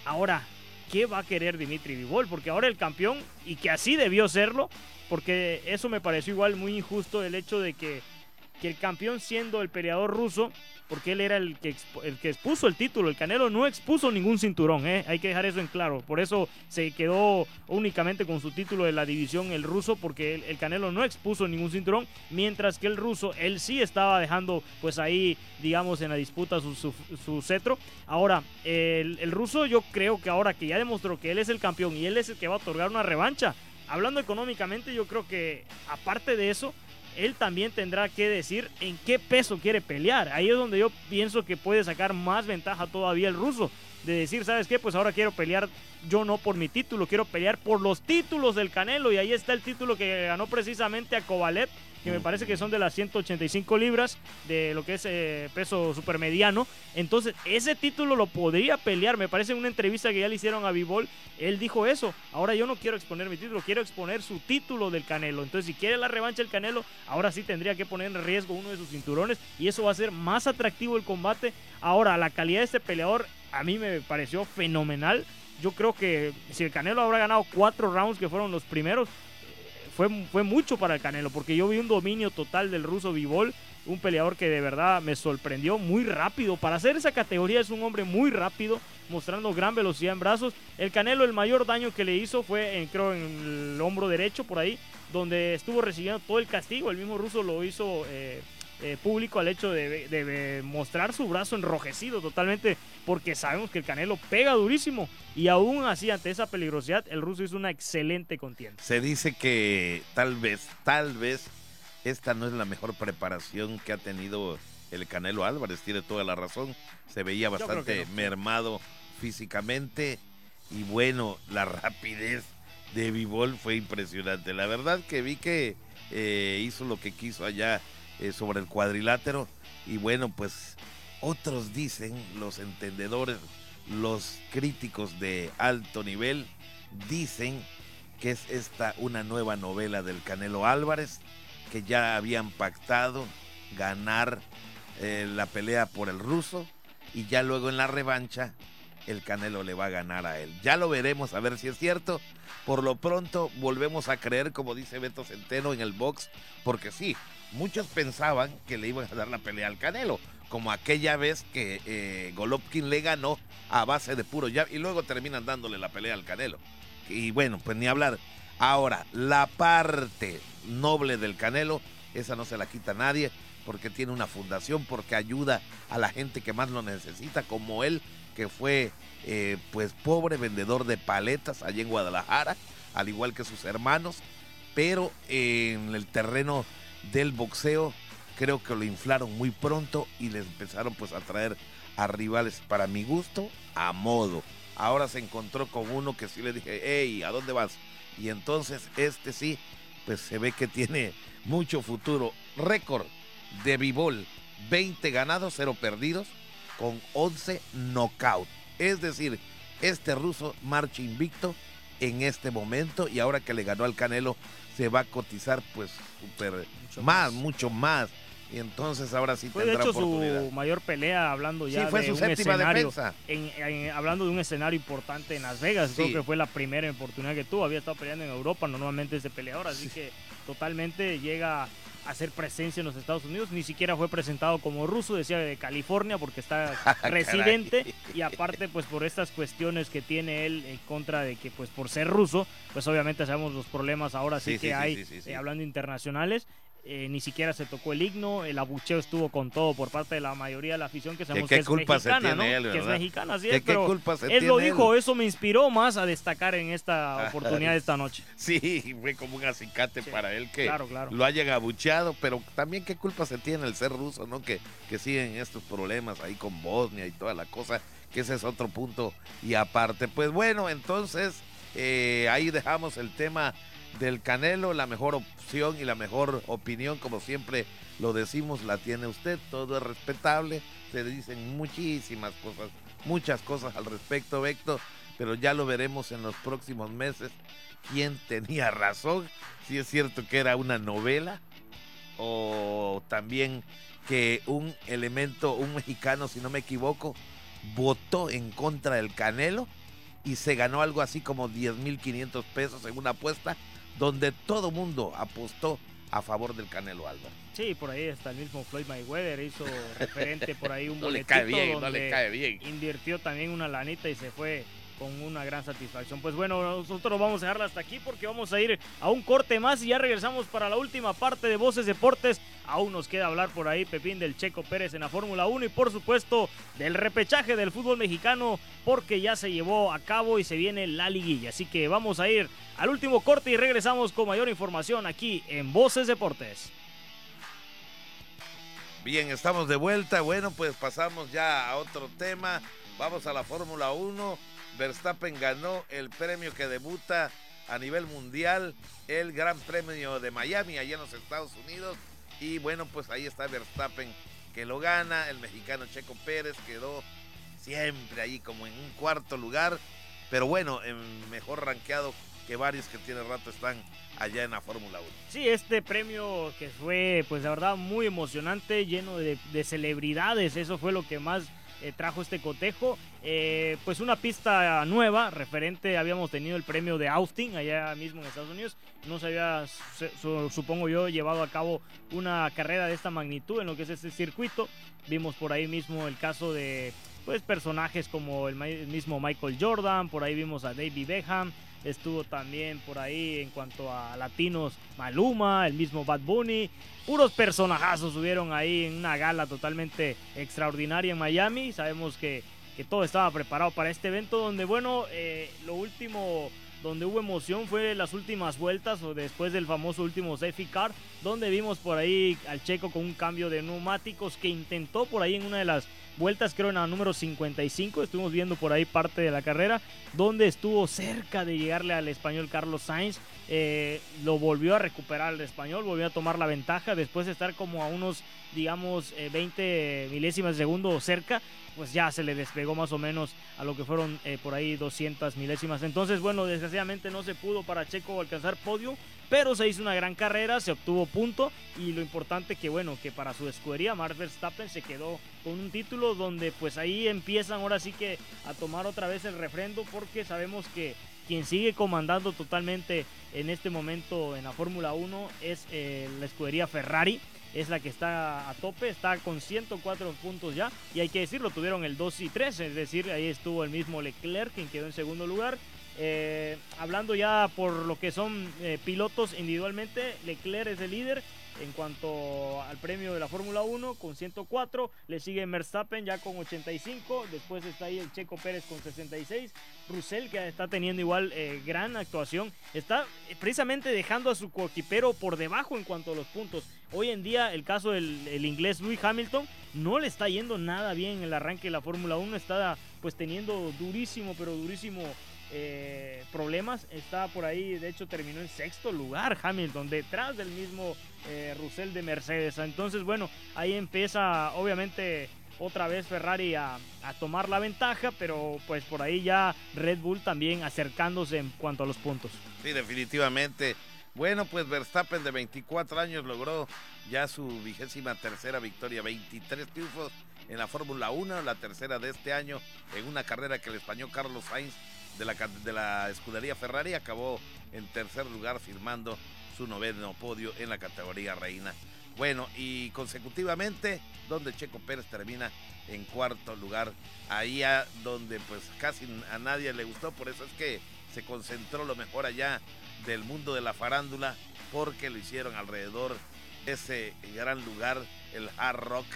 Ahora, ¿qué va a querer Dimitri Vivol? Porque ahora el campeón, y que así debió serlo, porque eso me pareció igual muy injusto el hecho de que, que el campeón siendo el peleador ruso porque él era el que, el que expuso el título. El Canelo no expuso ningún cinturón, ¿eh? hay que dejar eso en claro. Por eso se quedó únicamente con su título de la división el ruso, porque el, Canelo no expuso ningún cinturón, mientras que el ruso, él sí estaba dejando pues ahí, digamos, en la disputa su, cetro. Ahora, el, el ruso yo creo que ahora que ya demostró que él es el campeón y él es el que va a otorgar una revancha, hablando económicamente, yo creo que aparte de eso, él también tendrá que decir en qué peso quiere pelear. Ahí es donde yo pienso que puede sacar más ventaja todavía el ruso. De decir, ¿sabes qué? Pues ahora quiero pelear yo no por mi título, quiero pelear por los títulos del Canelo. Y ahí está el título que ganó precisamente a Kovalev que me parece que son de las 185 libras de lo que es eh, peso supermediano. Entonces, ese título lo podría pelear. Me parece en una entrevista que ya le hicieron a Bivol, él dijo eso. Ahora yo no quiero exponer mi título, quiero exponer su título del Canelo. Entonces, si quiere la revancha del Canelo, ahora sí tendría que poner en riesgo uno de sus cinturones y eso va a ser más atractivo el combate. Ahora, la calidad de este peleador a mí me pareció fenomenal. Yo creo que si el Canelo habrá ganado cuatro rounds que fueron los primeros, fue, fue mucho para el Canelo, porque yo vi un dominio total del ruso Vivol, un peleador que de verdad me sorprendió muy rápido. Para hacer esa categoría es un hombre muy rápido, mostrando gran velocidad en brazos. El Canelo, el mayor daño que le hizo fue, en, creo, en el hombro derecho, por ahí, donde estuvo recibiendo todo el castigo. El mismo ruso lo hizo eh, eh, público al hecho de, mostrar su brazo enrojecido totalmente, porque sabemos que el Canelo pega durísimo y aún así ante esa peligrosidad el ruso hizo una excelente contienda. Se dice que tal vez, tal vez esta no es la mejor preparación que ha tenido el Canelo Álvarez, tiene toda la razón, se veía bastante mermado físicamente y bueno, la *laughs* rapidez de Vivol fue impresionante. La verdad que vi que eh, hizo lo que quiso allá eh, sobre el cuadrilátero. Y bueno, pues otros dicen, los entendedores, los críticos de alto nivel, dicen que es esta una nueva novela del Canelo Álvarez, que ya habían pactado ganar eh, la pelea por el ruso y ya luego en la revancha el Canelo le va a ganar a él. Ya lo veremos a ver si es cierto. Por lo pronto volvemos a creer, como dice Beto Centeno en el box, porque sí, muchos pensaban que le iban a dar la pelea al Canelo, como aquella vez que eh, Golovkin le ganó a base de puro y luego terminan dándole la pelea al Canelo. Y bueno, pues ni hablar. Ahora, la parte noble del Canelo, esa no se la quita nadie, porque tiene una fundación, porque ayuda a la gente que más lo necesita, como él, que fue eh, pues pobre vendedor de paletas allí en Guadalajara, al igual que sus hermanos, pero en el terreno del boxeo, creo que lo inflaron muy pronto y les empezaron pues a traer a rivales para mi gusto a modo. Ahora se encontró con uno que sí le dije, hey, ¿a dónde vas? Y entonces este sí, pues se ve que tiene mucho futuro. Récord de Bivol, 20 ganados, 0 perdidos, con 11 knockout. Es decir, este ruso marcha invicto en este momento y ahora que le ganó al Canelo se va a cotizar pues super más, mucho más. Y entonces ahora sí fue de hecho su mayor pelea hablando ya fue de su un escenario En, hablando de un escenario importante en Las Vegas creo que fue la primera oportunidad que tuvo. Había estado peleando en Europa normalmente ese peleador así que totalmente llega hacer presencia en los Estados Unidos. Ni siquiera fue presentado como ruso, decía de California, porque está *laughs* residente. y aparte, pues por estas cuestiones que tiene él en contra de que, pues por ser ruso, pues obviamente sabemos los problemas ahora sí, que hay, eh, hablando internacionales. Eh, ni siquiera se tocó el himno, el abucheo estuvo con todo por parte de la mayoría de la afición que sabemos que es mexicana, ¿no? que es mexicana, sí, pero él lo dijo, eso me inspiró más a destacar en esta *laughs* oportunidad de esta noche. Sí, fue como un acicate para él que lo hayan abucheado, pero también qué culpa se tiene el ser ruso, ¿no? Que, que siguen estos problemas ahí con Bosnia y toda la cosa, que ese es otro punto y aparte. Pues bueno, entonces eh, ahí dejamos el tema del Canelo, la mejor opción y la mejor opinión, como siempre lo decimos, la tiene usted, todo es respetable, se dicen muchísimas cosas, muchas cosas al respecto, Vector, pero ya lo veremos en los próximos meses quién tenía razón, si es cierto que era una novela o también que un elemento, un mexicano, si no me equivoco, votó en contra del Canelo y se ganó algo así como 10.500 pesos en una apuesta donde todo mundo apostó a favor del Canelo Álvarez. Sí, por ahí está el mismo Floyd Mayweather, hizo *laughs* referente por ahí un no le cae bien, no le cae bien. invirtió también una lanita y se fue con una gran satisfacción. Pues bueno, nosotros vamos a dejarla hasta aquí porque vamos a ir a un corte más y ya regresamos para la última parte de Voces Deportes. Aún nos queda hablar por ahí, Pepín del Checo Pérez en la Fórmula 1 y por supuesto del repechaje del fútbol mexicano porque ya se llevó a cabo y se viene la liguilla. Así que vamos a ir al último corte y regresamos con mayor información aquí en Voces Deportes. Bien, estamos de vuelta. Bueno, pues pasamos ya a otro tema. Vamos a la Fórmula 1 Verstappen ganó el premio que debuta a nivel mundial el Gran Premio de Miami allá en los Estados Unidos. Y bueno, pues ahí está Verstappen que lo gana, el mexicano Checo Pérez quedó siempre ahí como en un cuarto lugar, pero bueno, mejor rankeado que varios que tiene rato están allá en la Fórmula 1. Sí, este premio que fue, pues la verdad, muy emocionante, lleno de, celebridades, eso fue lo que más eh, trajo este cotejo. Eh, pues una pista nueva, referente, habíamos tenido el premio de Austin allá mismo en Estados Unidos. No se había, supongo yo, llevado a cabo una carrera de esta magnitud en lo que es este circuito. Vimos por ahí mismo el caso de pues personajes como el mismo Michael Jordan, por ahí vimos a David Beckham, Estuvo también por ahí en cuanto a latinos Maluma, el mismo Bad Bunny. Puros personajazos subieron ahí en una gala totalmente extraordinaria en Miami. Sabemos que, que todo estaba preparado para este evento donde, bueno, eh, lo último donde hubo emoción fue las últimas vueltas o después del famoso último safety car, donde vimos por ahí al checo con un cambio de neumáticos que intentó por ahí en una de las vueltas, creo en la número 55, estuvimos viendo por ahí parte de la carrera, donde estuvo cerca de llegarle al español Carlos Sainz, eh, lo volvió a recuperar el español, volvió a tomar la ventaja. Después de estar como a unos, digamos, 20 eh, milésimas de segundo cerca, pues ya se le despegó más o menos a lo que fueron eh, por ahí 200 milésimas. Entonces, bueno, desgraciadamente no se pudo para Checo alcanzar podio, pero se hizo una gran carrera, se obtuvo punto y lo importante que, bueno, que para su escudería Max Verstappen se quedó con un título donde pues ahí empiezan ahora sí que a tomar otra vez el refrendo porque sabemos que quien sigue comandando totalmente en este momento en la Fórmula 1 es eh, la escudería Ferrari. Es la que está a tope, está con 104 puntos ya. Y hay que decirlo, tuvieron el 2 y 3, es decir, ahí estuvo el mismo Leclerc, quien quedó en segundo lugar. Eh, hablando ya por lo que son eh, pilotos individualmente, Leclerc es el líder en cuanto al premio de la Fórmula 1 con 104, le sigue Verstappen ya con 85, después está ahí el Checo Pérez con 66, Russell que está teniendo igual eh, gran actuación, está precisamente dejando a su coequipero por debajo en cuanto a los puntos. Hoy en día el caso del inglés Louis Hamilton no le está yendo nada bien en el arranque de la Fórmula 1, está pues teniendo durísimo, pero durísimo eh, problemas. Está por ahí, de hecho terminó en sexto lugar Hamilton, detrás del mismo eh, Russell de Mercedes. Entonces, bueno, ahí empieza obviamente otra vez Ferrari a, a, tomar la ventaja, pero pues por ahí ya Red Bull también acercándose en cuanto a los puntos. Sí, definitivamente. Bueno, pues Verstappen de 24 años logró ya su vigésima tercera victoria, 23 triunfos en la Fórmula 1, la tercera de este año en una carrera que el español Carlos Sainz de la, de la escudería Ferrari acabó en tercer lugar firmando su noveno podio en la categoría reina. Bueno, y consecutivamente, donde Checo Pérez termina en cuarto lugar, ahí donde pues casi a nadie le gustó, por eso es que se concentró lo mejor allá del mundo de la farándula, porque lo hicieron alrededor de ese gran lugar, el Hard Rock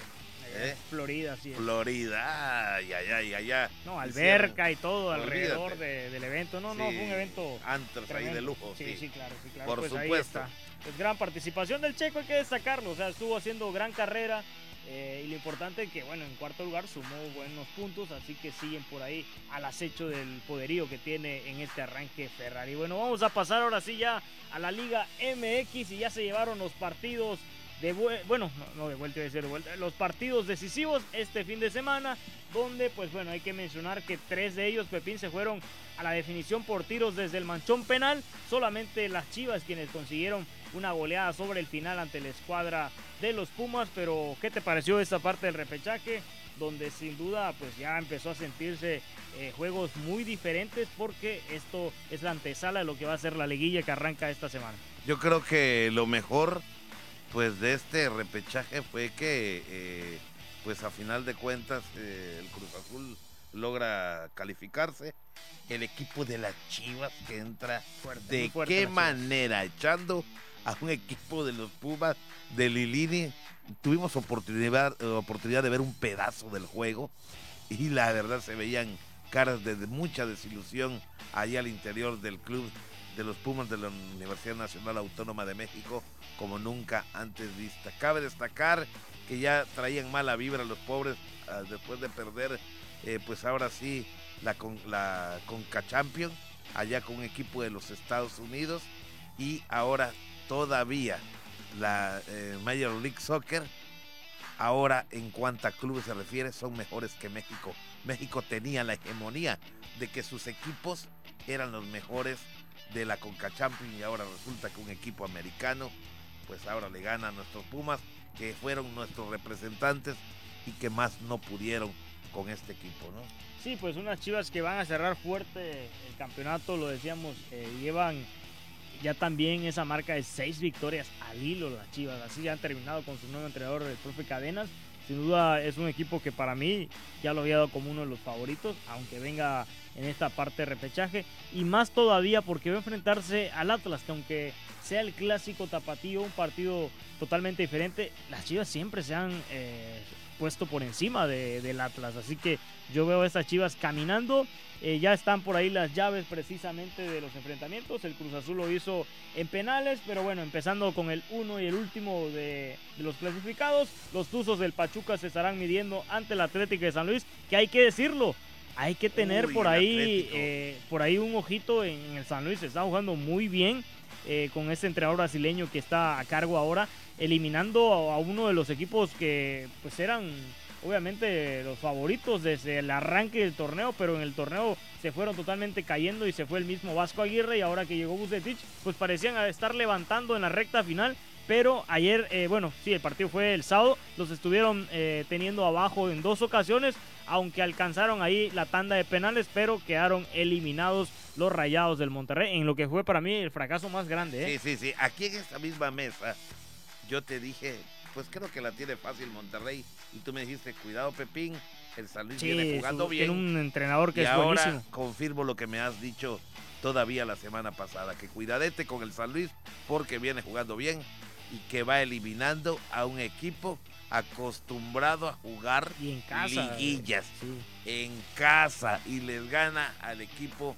¿Eh? Florida, sí. Florida, ay, ay, ay, allá. No, alberca y todo alrededor del evento. No, no, fue un evento. Antes ahí de lujo. Sí, sí, claro, sí, claro. Por pues supuesto. Pues gran participación del Checo, hay que destacarlo. O sea, estuvo haciendo gran carrera. Eh, y lo importante es que, bueno, en cuarto lugar sumó buenos puntos, así que siguen por ahí al acecho del poderío que tiene en este arranque Ferrari. Bueno, vamos a pasar ahora sí ya a la Liga MX y ya se llevaron los partidos de bueno, no, de vuelta, de vuelta, los partidos decisivos este fin de semana, donde pues bueno, hay que mencionar que tres de ellos, Pepín, se fueron a la definición por tiros desde el manchón penal, solamente las Chivas quienes consiguieron una goleada sobre el final ante la escuadra de los Pumas, pero ¿qué te pareció esta parte del repechaje? Donde sin duda pues ya empezó a sentirse eh, juegos muy diferentes porque esto es la antesala de lo que va a ser la liguilla que arranca esta semana. Yo creo que lo mejor pues de este repechaje fue que eh, pues a final de cuentas eh, el Cruz Azul logra calificarse. El equipo de las Chivas que entra de qué manera echando a un equipo de los Pumas de Lilini. Tuvimos oportunidad oportunidad de ver un pedazo del juego y la verdad se veían caras de mucha desilusión ahí al interior del club de los Pumas de la Universidad Nacional Autónoma de México como nunca antes vista. Cabe destacar que ya traían mala vibra los pobres ah, después de perder, eh, pues ahora sí, la, con, Conca Champion allá con un equipo de los Estados Unidos y ahora todavía la eh, Major League Soccer, ahora en cuanto a clubes se refiere, son mejores que México. México tenía la hegemonía de que sus equipos eran los mejores de la Conca Champions y ahora resulta que un equipo americano, pues ahora le gana a nuestros Pumas, que fueron nuestros representantes y que más no pudieron con este equipo, ¿no? Sí, pues unas chivas que van a cerrar fuerte el campeonato, lo decíamos, eh, llevan ya también esa marca de seis victorias al hilo las chivas, así ya han terminado con su nuevo entrenador, el profe Cadenas. Sin duda es un equipo que para mí ya lo había dado como uno de los favoritos, aunque venga en esta parte de repechaje. Y más todavía porque va a enfrentarse al Atlas, que aunque sea el clásico tapatío, un partido totalmente diferente, las chivas siempre se han eh, puesto por encima de, del Atlas. Así que yo veo a estas chivas caminando. Eh, ya están por ahí las llaves precisamente de los enfrentamientos. El Cruz Azul lo hizo en penales, pero bueno, empezando con el uno y el último de, los clasificados. Los Tuzos del Pachuca se estarán midiendo ante el Atlético de San Luis, que hay que decirlo. Hay que tener por ahí eh, por ahí un ojito en, el San Luis. Se está jugando muy bien eh, con este entrenador brasileño que está a cargo ahora eliminando a uno de los equipos que pues eran obviamente los favoritos desde el arranque del torneo, pero en el torneo se fueron totalmente cayendo y se fue el mismo Vasco Aguirre y ahora que llegó Bucetich, pues parecían estar levantando en la recta final. Pero ayer, eh, bueno, sí, el partido fue el sábado, los estuvieron eh, teniendo abajo en dos ocasiones, aunque alcanzaron ahí la tanda de penales, pero quedaron eliminados los rayados del Monterrey, en lo que fue para mí el fracaso más grande. ¿eh? Sí, sí, sí, aquí en esta misma mesa yo te dije, pues creo que la tiene fácil Monterrey. Y tú me dijiste, cuidado Pepín, el San Luis viene jugando bien. Tiene un entrenador que y es ahora confirmo lo que me has dicho todavía la semana pasada, que cuidadete con el San Luis porque viene jugando bien y que va eliminando a un equipo acostumbrado a jugar en casa, liguillas en casa y les gana al equipo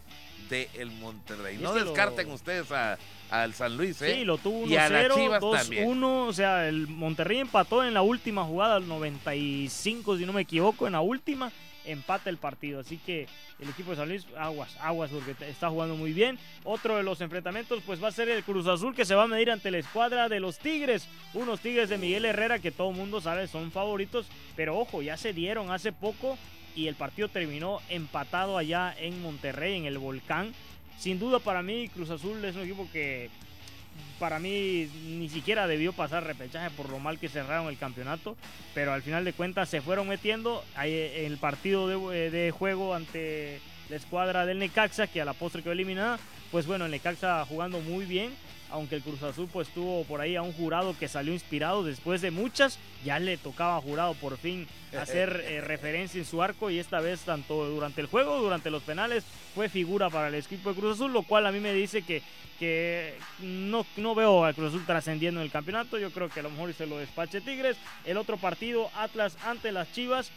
de el Monterrey. No descarten ustedes al San Luis, ¿eh? Sí, lo tuvo 1-0, 2-1. O sea, el Monterrey empató en la última jugada, al 95, si no me equivoco, en la última empata el partido. Así que el equipo de San Luis, aguas, aguas, porque está jugando muy bien. Otro de los enfrentamientos, pues va a ser el Cruz Azul, que se va a medir ante la escuadra de los Tigres. Unos Tigres de Miguel Herrera, que todo el mundo sabe son favoritos. Pero ojo, ya se dieron hace poco y el partido terminó empatado allá en Monterrey, en el Volcán. Sin duda para mí Cruz Azul es un equipo que para mí ni siquiera debió pasar repechaje por lo mal que cerraron el campeonato, pero al final de cuentas se fueron metiendo en el partido de, de juego ante la escuadra del Necaxa, que a la postre quedó eliminada. Pues bueno, el Necaxa jugando muy bien, aunque el Cruz Azul pues tuvo por ahí a un jurado que salió inspirado después de muchas, ya le tocaba a jurado por fin hacer *laughs* eh, referencia en su arco y esta vez tanto durante el juego, durante los penales, fue figura para el equipo de Cruz Azul, lo cual a mí me dice que, que no, no veo al Cruz Azul trascendiendo en el campeonato, yo creo que a lo mejor se lo despache Tigres, el otro partido Atlas ante las Chivas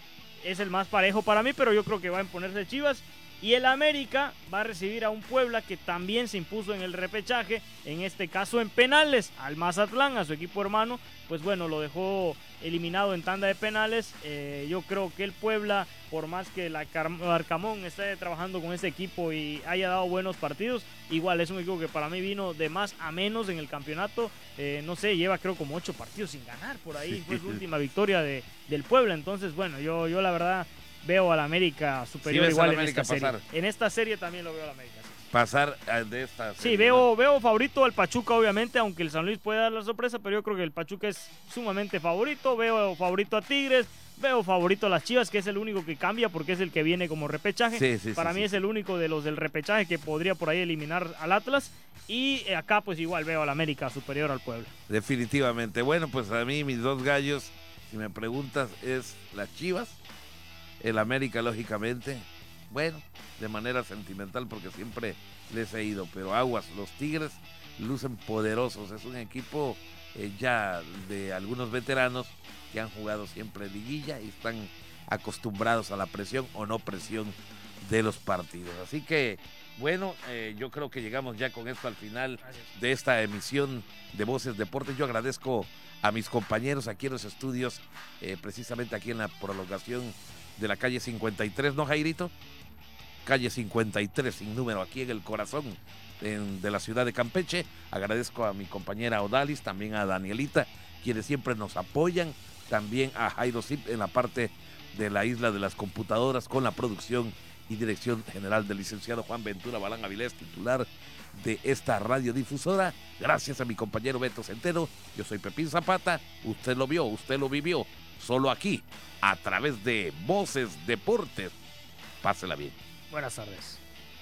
es el más parejo para mí, pero yo creo que va a imponerse Chivas y el América va a recibir a un Puebla que también se impuso en el repechaje, en este caso en penales, al Mazatlán, a su equipo hermano. Pues bueno, lo dejó eliminado en tanda de penales. Eh, yo creo que el Puebla, por más que la Arcamón esté trabajando con ese equipo y haya dado buenos partidos, igual es un equipo que para mí vino de más a menos en el campeonato. Eh, no sé, lleva creo como ocho partidos sin ganar por ahí. Fue su última victoria de, del Puebla. Entonces, bueno, yo, yo la verdad veo al América superior igual en esta serie. En esta serie también lo veo al América. Pasar de esta serie. Sí, veo, veo favorito al Pachuca, obviamente, aunque el San Luis puede dar la sorpresa, pero yo creo que el Pachuca es sumamente favorito. Veo favorito a Tigres, veo favorito a las Chivas, que es el único que cambia porque es el que viene como repechaje. Para mí es el único de los del repechaje que podría por ahí eliminar al Atlas. Y eh, acá pues igual veo al América superior al Puebla. Definitivamente. Bueno, pues a mí mis dos gallos, si me preguntas, es las Chivas el América, lógicamente, bueno, de manera sentimental porque siempre les he ido, pero aguas, los Tigres lucen poderosos, es un equipo eh, ya de algunos veteranos que han jugado siempre liguilla y están acostumbrados a la presión o no presión de los partidos. Así que, bueno, eh, yo creo que llegamos ya con esto al final de esta emisión de Voces Deportes. Yo agradezco a mis compañeros aquí en los estudios, eh, precisamente aquí en la prolongación de la calle 53, ¿no, Jairito? calle 53, sin número, aquí en el corazón de la ciudad de Campeche. Agradezco a mi compañera Odalis, también a Danielita, quienes siempre nos apoyan, también a Jairo Zip en la parte de la isla de las computadoras con la producción y dirección general del licenciado Juan Ventura Balán Avilés, titular de esta radiodifusora. Gracias a mi compañero Beto Centeno. Yo soy Pepín Zapata. Usted lo vio, usted lo vivió. Solo aquí, a través de Voces Deportes. Pásela bien. Buenas tardes.